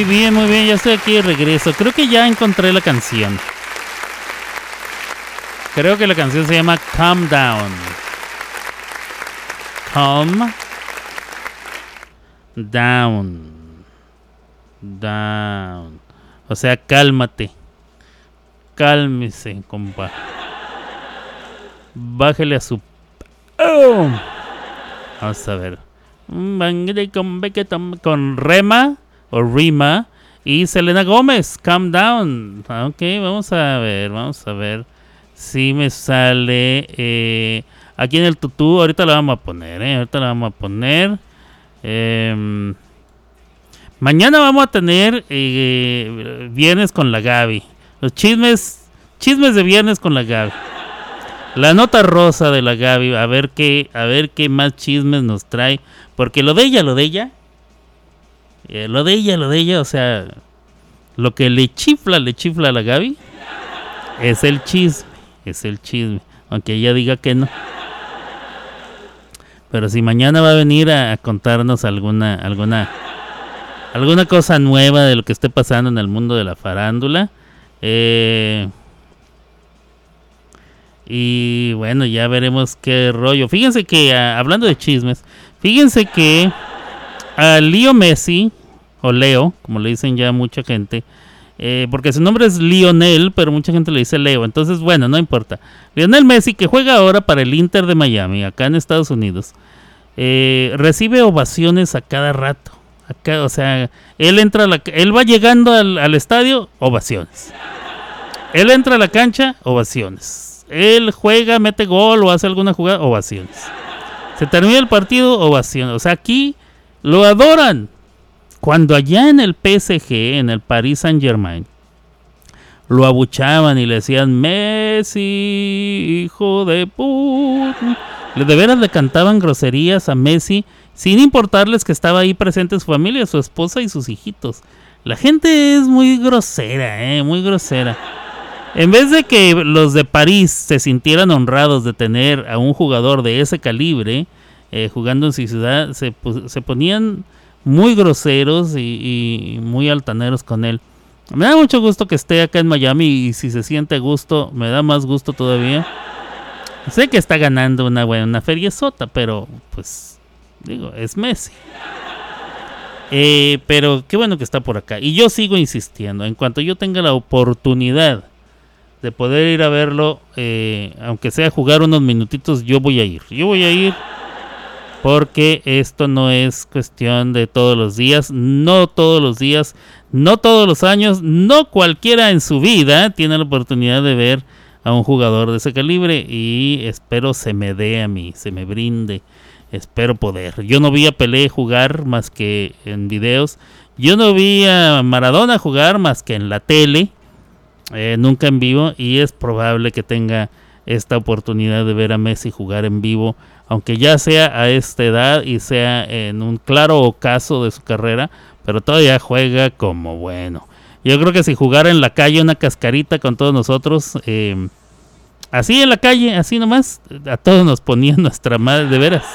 Muy bien, muy bien, ya estoy aquí de regreso. Creo que ya encontré la canción. Creo que la canción se llama Calm Down. Calm Down. Down. O sea, cálmate. Cálmese, compa. Bájale a su... ¡Oh! Vamos a ver. Con Rema o Rima y Selena Gómez. Calm down. Ah, Ok, vamos a ver, vamos a ver si me sale eh, aquí en el tutú. Ahorita la vamos a poner, eh, ahorita la vamos a poner. Em, mañana vamos a tener eh, viernes con la Gaby. Los chismes, chismes de viernes con la Gaby. La nota rosa de la Gaby, a ver qué, a ver qué más chismes nos trae, porque lo de ella, lo de ella, eh, lo de ella, lo de ella, o sea, lo que le chifla, le chifla a la Gaby, es el chisme, es el chisme, aunque ella diga que no. Pero si mañana va a venir a, contarnos alguna, alguna, alguna cosa nueva de lo que esté pasando en el mundo de la farándula, eh, y bueno, ya veremos qué rollo. Fíjense que, ah, hablando de chismes, fíjense que a Leo Messi, o Leo, como le dicen ya mucha gente, eh, porque su nombre es Lionel, pero mucha gente le dice Leo. Entonces, bueno, no importa. Lionel Messi, que juega ahora para el Inter de Miami, acá en Estados Unidos, eh, recibe ovaciones a cada rato. O sea, él entra a la, él va llegando al estadio, ovaciones. Él entra a la cancha, ovaciones. Él juega, mete gol o hace alguna jugada, ovaciones. Se termina el partido, ovaciones. O sea, aquí lo adoran. Cuando allá en el PSG, en el Paris Saint Germain, lo abuchaban y le decían, Messi, hijo de puta. De veras le cantaban groserías a Messi sin importarles que estaba ahí presente su familia, su esposa y sus hijitos. La gente es muy grosera, eh, muy grosera. En vez de que los de París se sintieran honrados de tener a un jugador de ese calibre eh, jugando en su ciudad, se, se ponían muy groseros y, muy altaneros con él. Me da mucho gusto que esté acá en Miami y si se siente gusto, me da más gusto todavía. Sé que está ganando una buena feria sota, pero pues digo, es Messi. Eh, pero qué bueno que está por acá. Y yo sigo insistiendo, en cuanto yo tenga la oportunidad de poder ir a verlo, eh, aunque sea jugar unos minutitos, yo voy a ir. Yo voy a ir porque esto no es cuestión de todos los días, no todos los días, no todos los años, no cualquiera en su vida tiene la oportunidad de ver a un jugador de ese calibre y espero se me dé a mí, se me brinde, espero poder. Yo no vi a Pelé jugar más que en videos, yo no vi a Maradona jugar más que en la tele, eh, nunca en vivo y es probable que tenga esta oportunidad de ver a Messi jugar en vivo aunque ya sea a esta edad y sea en un claro ocaso de su carrera, pero todavía juega como bueno. Yo creo que si jugara en la calle una cascarita con todos nosotros, em, así en la calle, así nomás, a todos nos ponía nuestra madre de veras.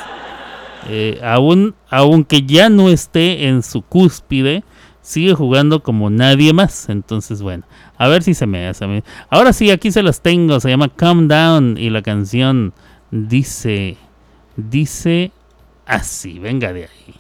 Eh, aún, aunque ya no esté en su cúspide, sigue jugando como nadie más. Entonces, bueno, a ver si se me hace. Ahora sí, aquí se las tengo. Se llama Calm Down y la canción dice dice así, venga de ahí.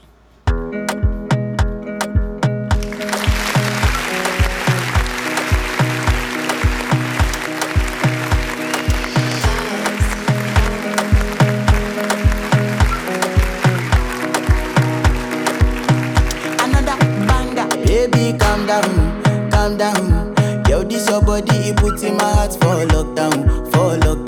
Baby, calm down, calm down. Yo, this your body, it puts in my heart for lockdown, for lockdown,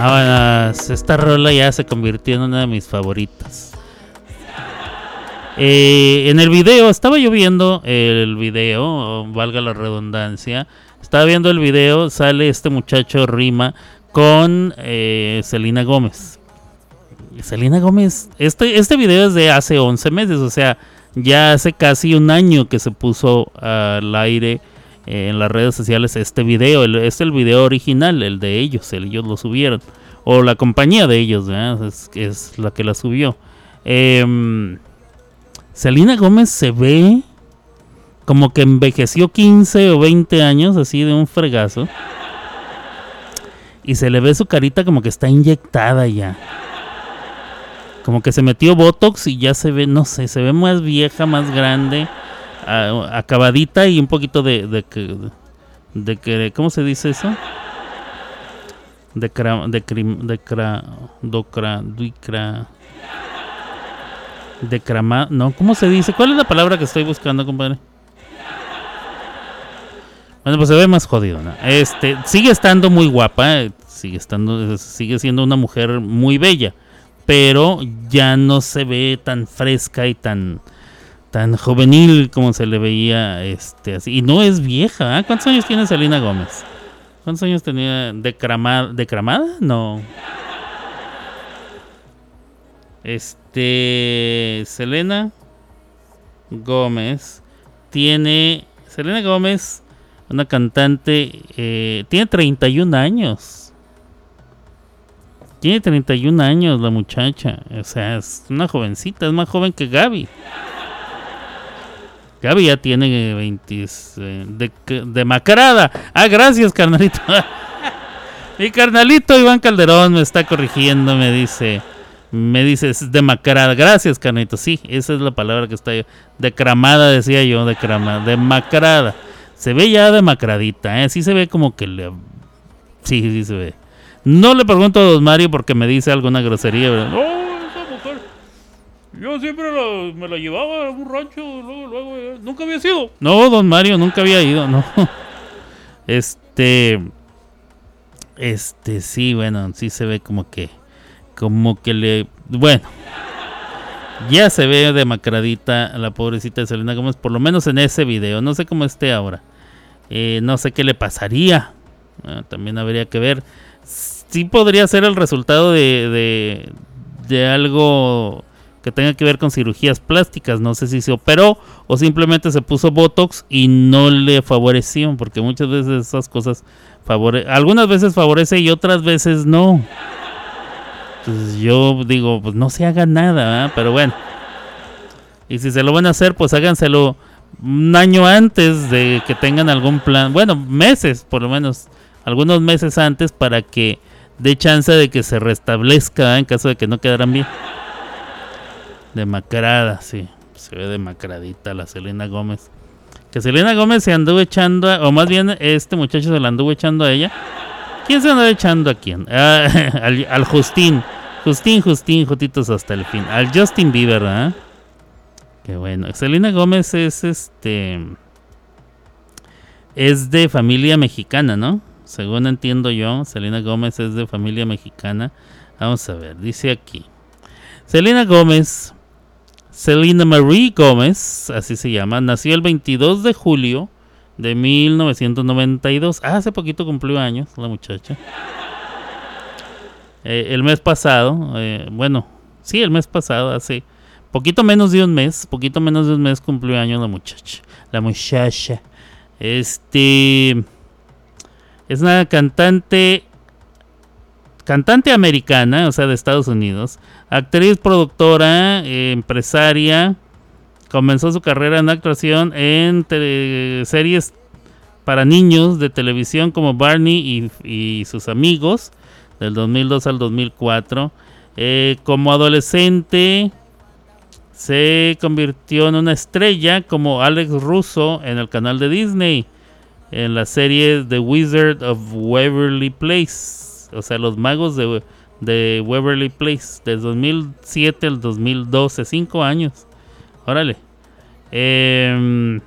Vámonos, esta rola ya se convirtió en una de mis favoritas. Eh, en el video, estaba yo viendo el video, valga la redundancia. Estaba viendo el video, sale este muchacho Rima con eh, Selena Gómez. Selena Gómez, este, este video es de hace 11 meses, o sea, ya hace casi un año que se puso al aire eh, en las redes sociales este video. El, es el video original, el de ellos, el- ellos lo subieron. O la compañía de ellos, es la que la subió. Em, Selena Gómez se ve como que envejeció 15 o 20 años, así de un fregazo. Y se le ve su carita como que está inyectada ya. Como que se metió Botox y ya se ve, no sé, se ve más vieja, más grande, acabadita y un poquito de, de, que- de que, ¿cómo se dice eso? De cra, de crim, de cra, docra, duicra, de crama, no, ¿cómo se dice? ¿Cuál es la palabra que estoy buscando, compadre? Bueno, pues se ve más jodido, ¿no? Este, sigue estando muy guapa, eh, sigue estando, sigue siendo una mujer muy bella, pero ya no se ve tan fresca y tan, tan juvenil como se le veía, este, así. Y no es vieja, ¿ah? ¿Cuántos años tiene Selena Gómez? ¿Cuántos años tenía decramada? ¿Decramada? No. Este, Selena Gómez tiene, Selena Gómez, una cantante, eh, tiene 31 años. Tiene 31 años la muchacha. O sea, es una jovencita, es más joven que Gaby. Gaby ya tiene 20 eh, de, demacrada. Ah, gracias, carnalito. Mi carnalito Iván Calderón me está corrigiendo, me dice. Me dice, es demacrada. Gracias, carnalito. Sí, esa es la palabra que está yo. Decramada, decía yo, decramada. Demacrada. Se ve ya demacradita, ¿eh? Sí se ve como que le... Sí, sí se ve. No le pregunto a Don Mario porque me dice alguna grosería. ¿verdad? Mujer. Yo siempre me la llevaba a un rancho, luego, luego, eh, nunca había sido. No, Don Mario, nunca había ido, no. Este. Este, sí, bueno, sí se ve como que. Como que le. Bueno. Ya se ve demacradita la pobrecita de Selena Gómez, por lo menos en ese video. No sé cómo esté ahora. Eh, no sé qué le pasaría. Ah, también habría que ver. Sí podría ser el resultado de, de algo que tenga que ver con cirugías plásticas. No sé si se operó o simplemente se puso Botox y no le favoreció. Porque muchas veces esas cosas favore algunas veces favorece y otras veces no. Entonces yo digo, pues no se haga nada, pero bueno. Y si se lo van a hacer, pues háganselo un año antes de que tengan algún plan. Bueno, meses, por lo menos. Algunos meses antes para que dé chance de que se restablezca en caso de que no quedaran bien. Demacrada, sí. Se ve demacradita la Selena Gómez. Que Selena Gómez se anduvo echando, o más bien este muchacho se la anduvo echando a ella. ¿Quién se andaba echando a quién? Ah, al, al Justin. Justin, Justin, Jotitos hasta el fin. Al Justin Bieber, ¿verdad? Qué bueno. Selena Gómez es este. Es de familia mexicana, ¿no? Según entiendo yo, Selena Gómez es de familia mexicana. Vamos a ver, dice aquí. Selena Gómez, Selena Marie Gómez, así se llama, nació el 22 de julio de 1992. Ah, hace poquito cumplió años la muchacha. Eh, el mes pasado, eh, bueno, sí, el mes pasado, hace poquito menos de un mes, poquito menos de un mes cumplió años la muchacha. La muchacha. Este es una cantante cantante americana, o sea, de Estados Unidos, actriz, productora, eh, empresaria. Comenzó su carrera en actuación en series para niños de televisión como Barney y, y sus amigos, del 2002 al 2004. Eh, como adolescente se convirtió en una estrella como Alex Russo en el canal de Disney, en la serie The Wizard of Waverly Place, o sea, los magos de, de Waverly Place, del 2007 al 2012, cinco años. Órale. Em,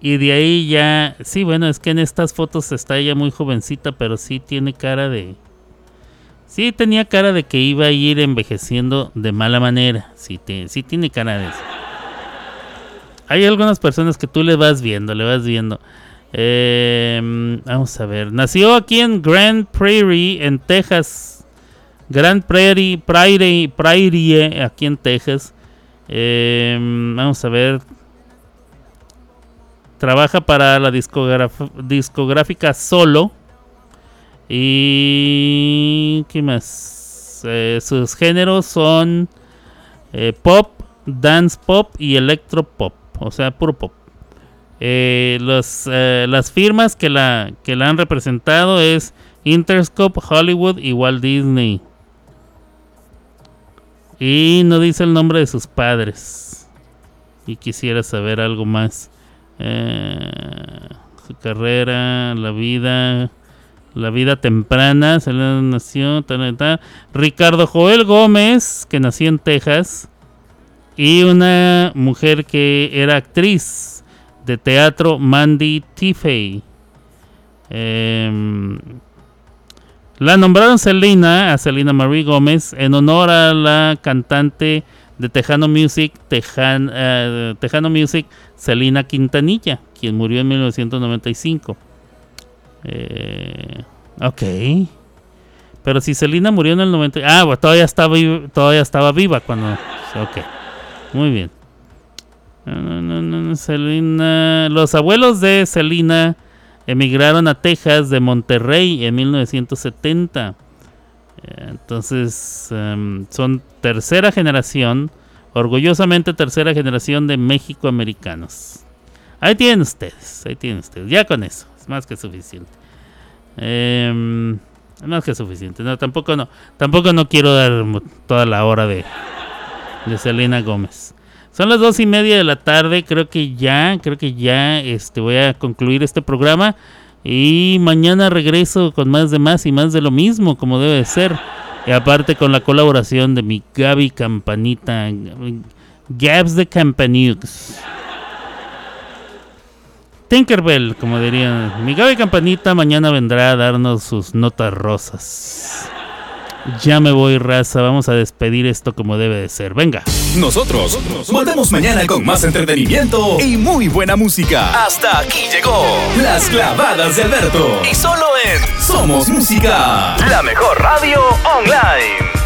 y de ahí ya, sí, bueno, es que en estas fotos está ella muy jovencita, pero sí tiene cara de... Sí tenía cara de que iba a ir envejeciendo de mala manera. Sí, te- sí tiene cara de eso. Hay algunas personas que tú le vas viendo, le vas viendo. Em, vamos a ver. Nació aquí en Grand Prairie, en Texas. Grand Prairie, Prairie, Prairie, aquí en Texas. Em, vamos a ver. Trabaja para la discográfica Solo. Y. ¿Qué más? Eh, sus géneros son eh, pop, dance pop y electro pop. O sea, puro pop. Eh, los, eh, las firmas que la, que la han representado es Interscope, Hollywood y Walt Disney. Y no dice el nombre de sus padres. Y quisiera saber algo más. Eh, su carrera, la vida, la vida temprana, se le nació, ta, ta, ta. Ricardo Joel Gómez, que nació en Texas, y una mujer que era actriz de teatro, Mandy Tiffey. Em, la nombraron Selena, a Selena Marie Gómez, en honor a la cantante de Tejano Music, Tejan- eh, Tejano Music, Selena Quintanilla, quien murió en 1995. Eh, ok. Pero si Selena murió en el 90... Ah, bueno, todavía estaba, todavía estaba viva cuando... Ok. Muy bien. Selena... Los abuelos de Selena emigraron a Texas de Monterrey en 1970. Eh, Entonces, em, son tercera generación, orgullosamente tercera generación de México-americanos. Ahí tienen ustedes, ahí tienen ustedes. Ya con eso, es más que suficiente. Em, es más que suficiente. No, tampoco no, tampoco no quiero dar toda la hora de, de Selena Gómez. Son las dos y media de la tarde, creo que ya, creo que ya este, voy a concluir este programa. Y mañana regreso con más de más y más de lo mismo, como debe de ser. Y aparte con la colaboración de mi Gaby Campanita. Gabs de Campanux. Tinkerbell, como dirían. Mi Gaby Campanita mañana vendrá a darnos sus notas rosas. Ya me voy, raza. Vamos a despedir esto como debe de ser. Venga. Nosotros volvemos mañana con más entretenimiento y muy buena música. Hasta aquí llegó Las Clavadas de Alberto. Y solo en Somos Música, la mejor radio online.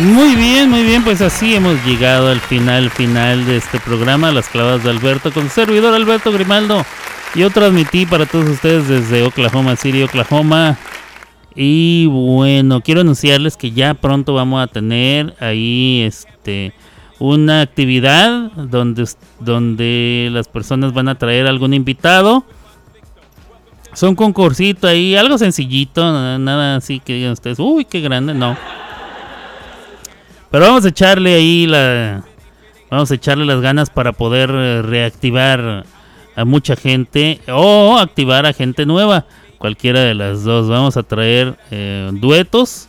Muy bien, muy bien, pues así hemos llegado al final, final de este programa, Las Clavas de Alberto, con servidor Alberto Grimaldo. Yo transmití para todos ustedes desde Oklahoma City, Oklahoma. Y bueno, quiero anunciarles que ya pronto vamos a tener ahí este una actividad donde, donde las personas van a traer algún invitado. Son concursito ahí, algo sencillito, nada así que digan ustedes, uy, qué grande, no. Pero vamos a echarle ahí la. Vamos a echarle las ganas para poder eh, reactivar a mucha gente o activar a gente nueva. Cualquiera de las dos. Vamos a traer eh, duetos,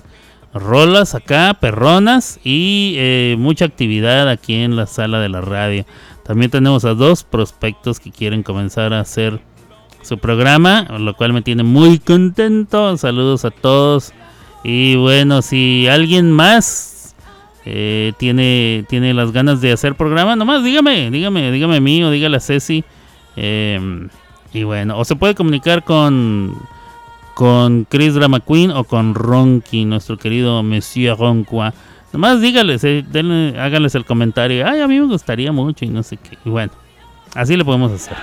rolas acá, perronas y eh, mucha actividad aquí en la sala de la radio. También tenemos a dos prospectos que quieren comenzar a hacer su programa, lo cual me tiene muy contento. Saludos a todos. Y bueno, si alguien más eh, tiene, tiene las ganas de hacer programa, nomás dígame, dígame, dígame a mí o dígale a Ceci. Em, y bueno, o se puede comunicar con con Chris Drama Queen o con Ronky, nuestro querido Monsieur Ronqua. Nomás dígales, eh, háganles el comentario. Ay, a mí me gustaría mucho y no sé qué. Y bueno, así le podemos hacer.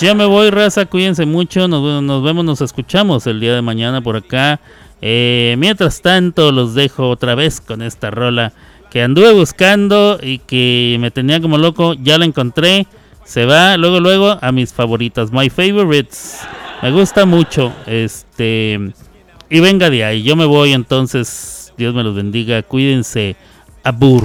Ya me voy, raza. Cuídense mucho. Nos, nos vemos, nos escuchamos el día de mañana por acá. Eh, mientras tanto, los dejo otra vez con esta rola que anduve buscando y que me tenía como loco. Ya la encontré. Se va luego, luego a mis favoritas, my favorites. Me gusta mucho. Este. Y venga de ahí. Yo me voy entonces. Dios me los bendiga. Cuídense. Abur.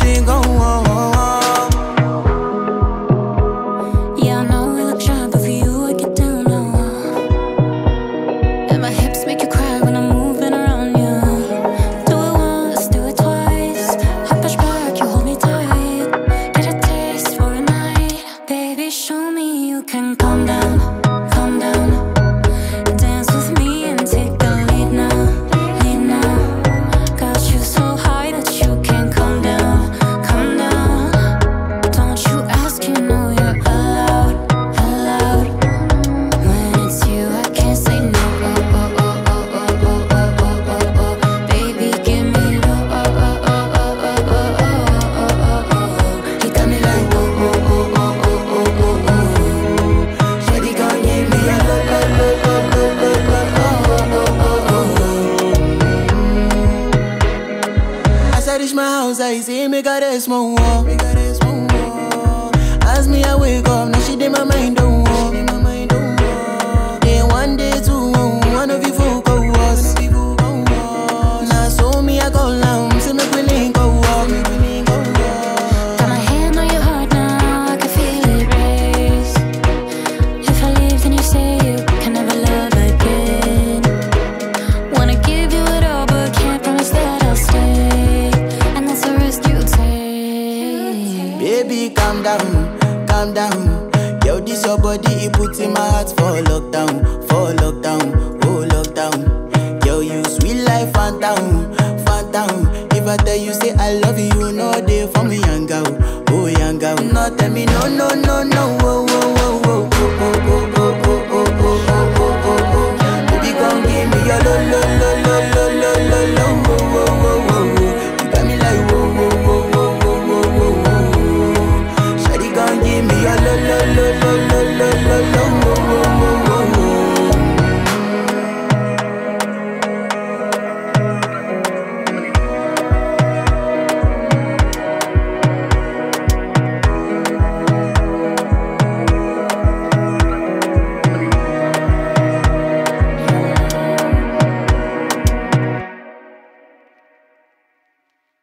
let you go.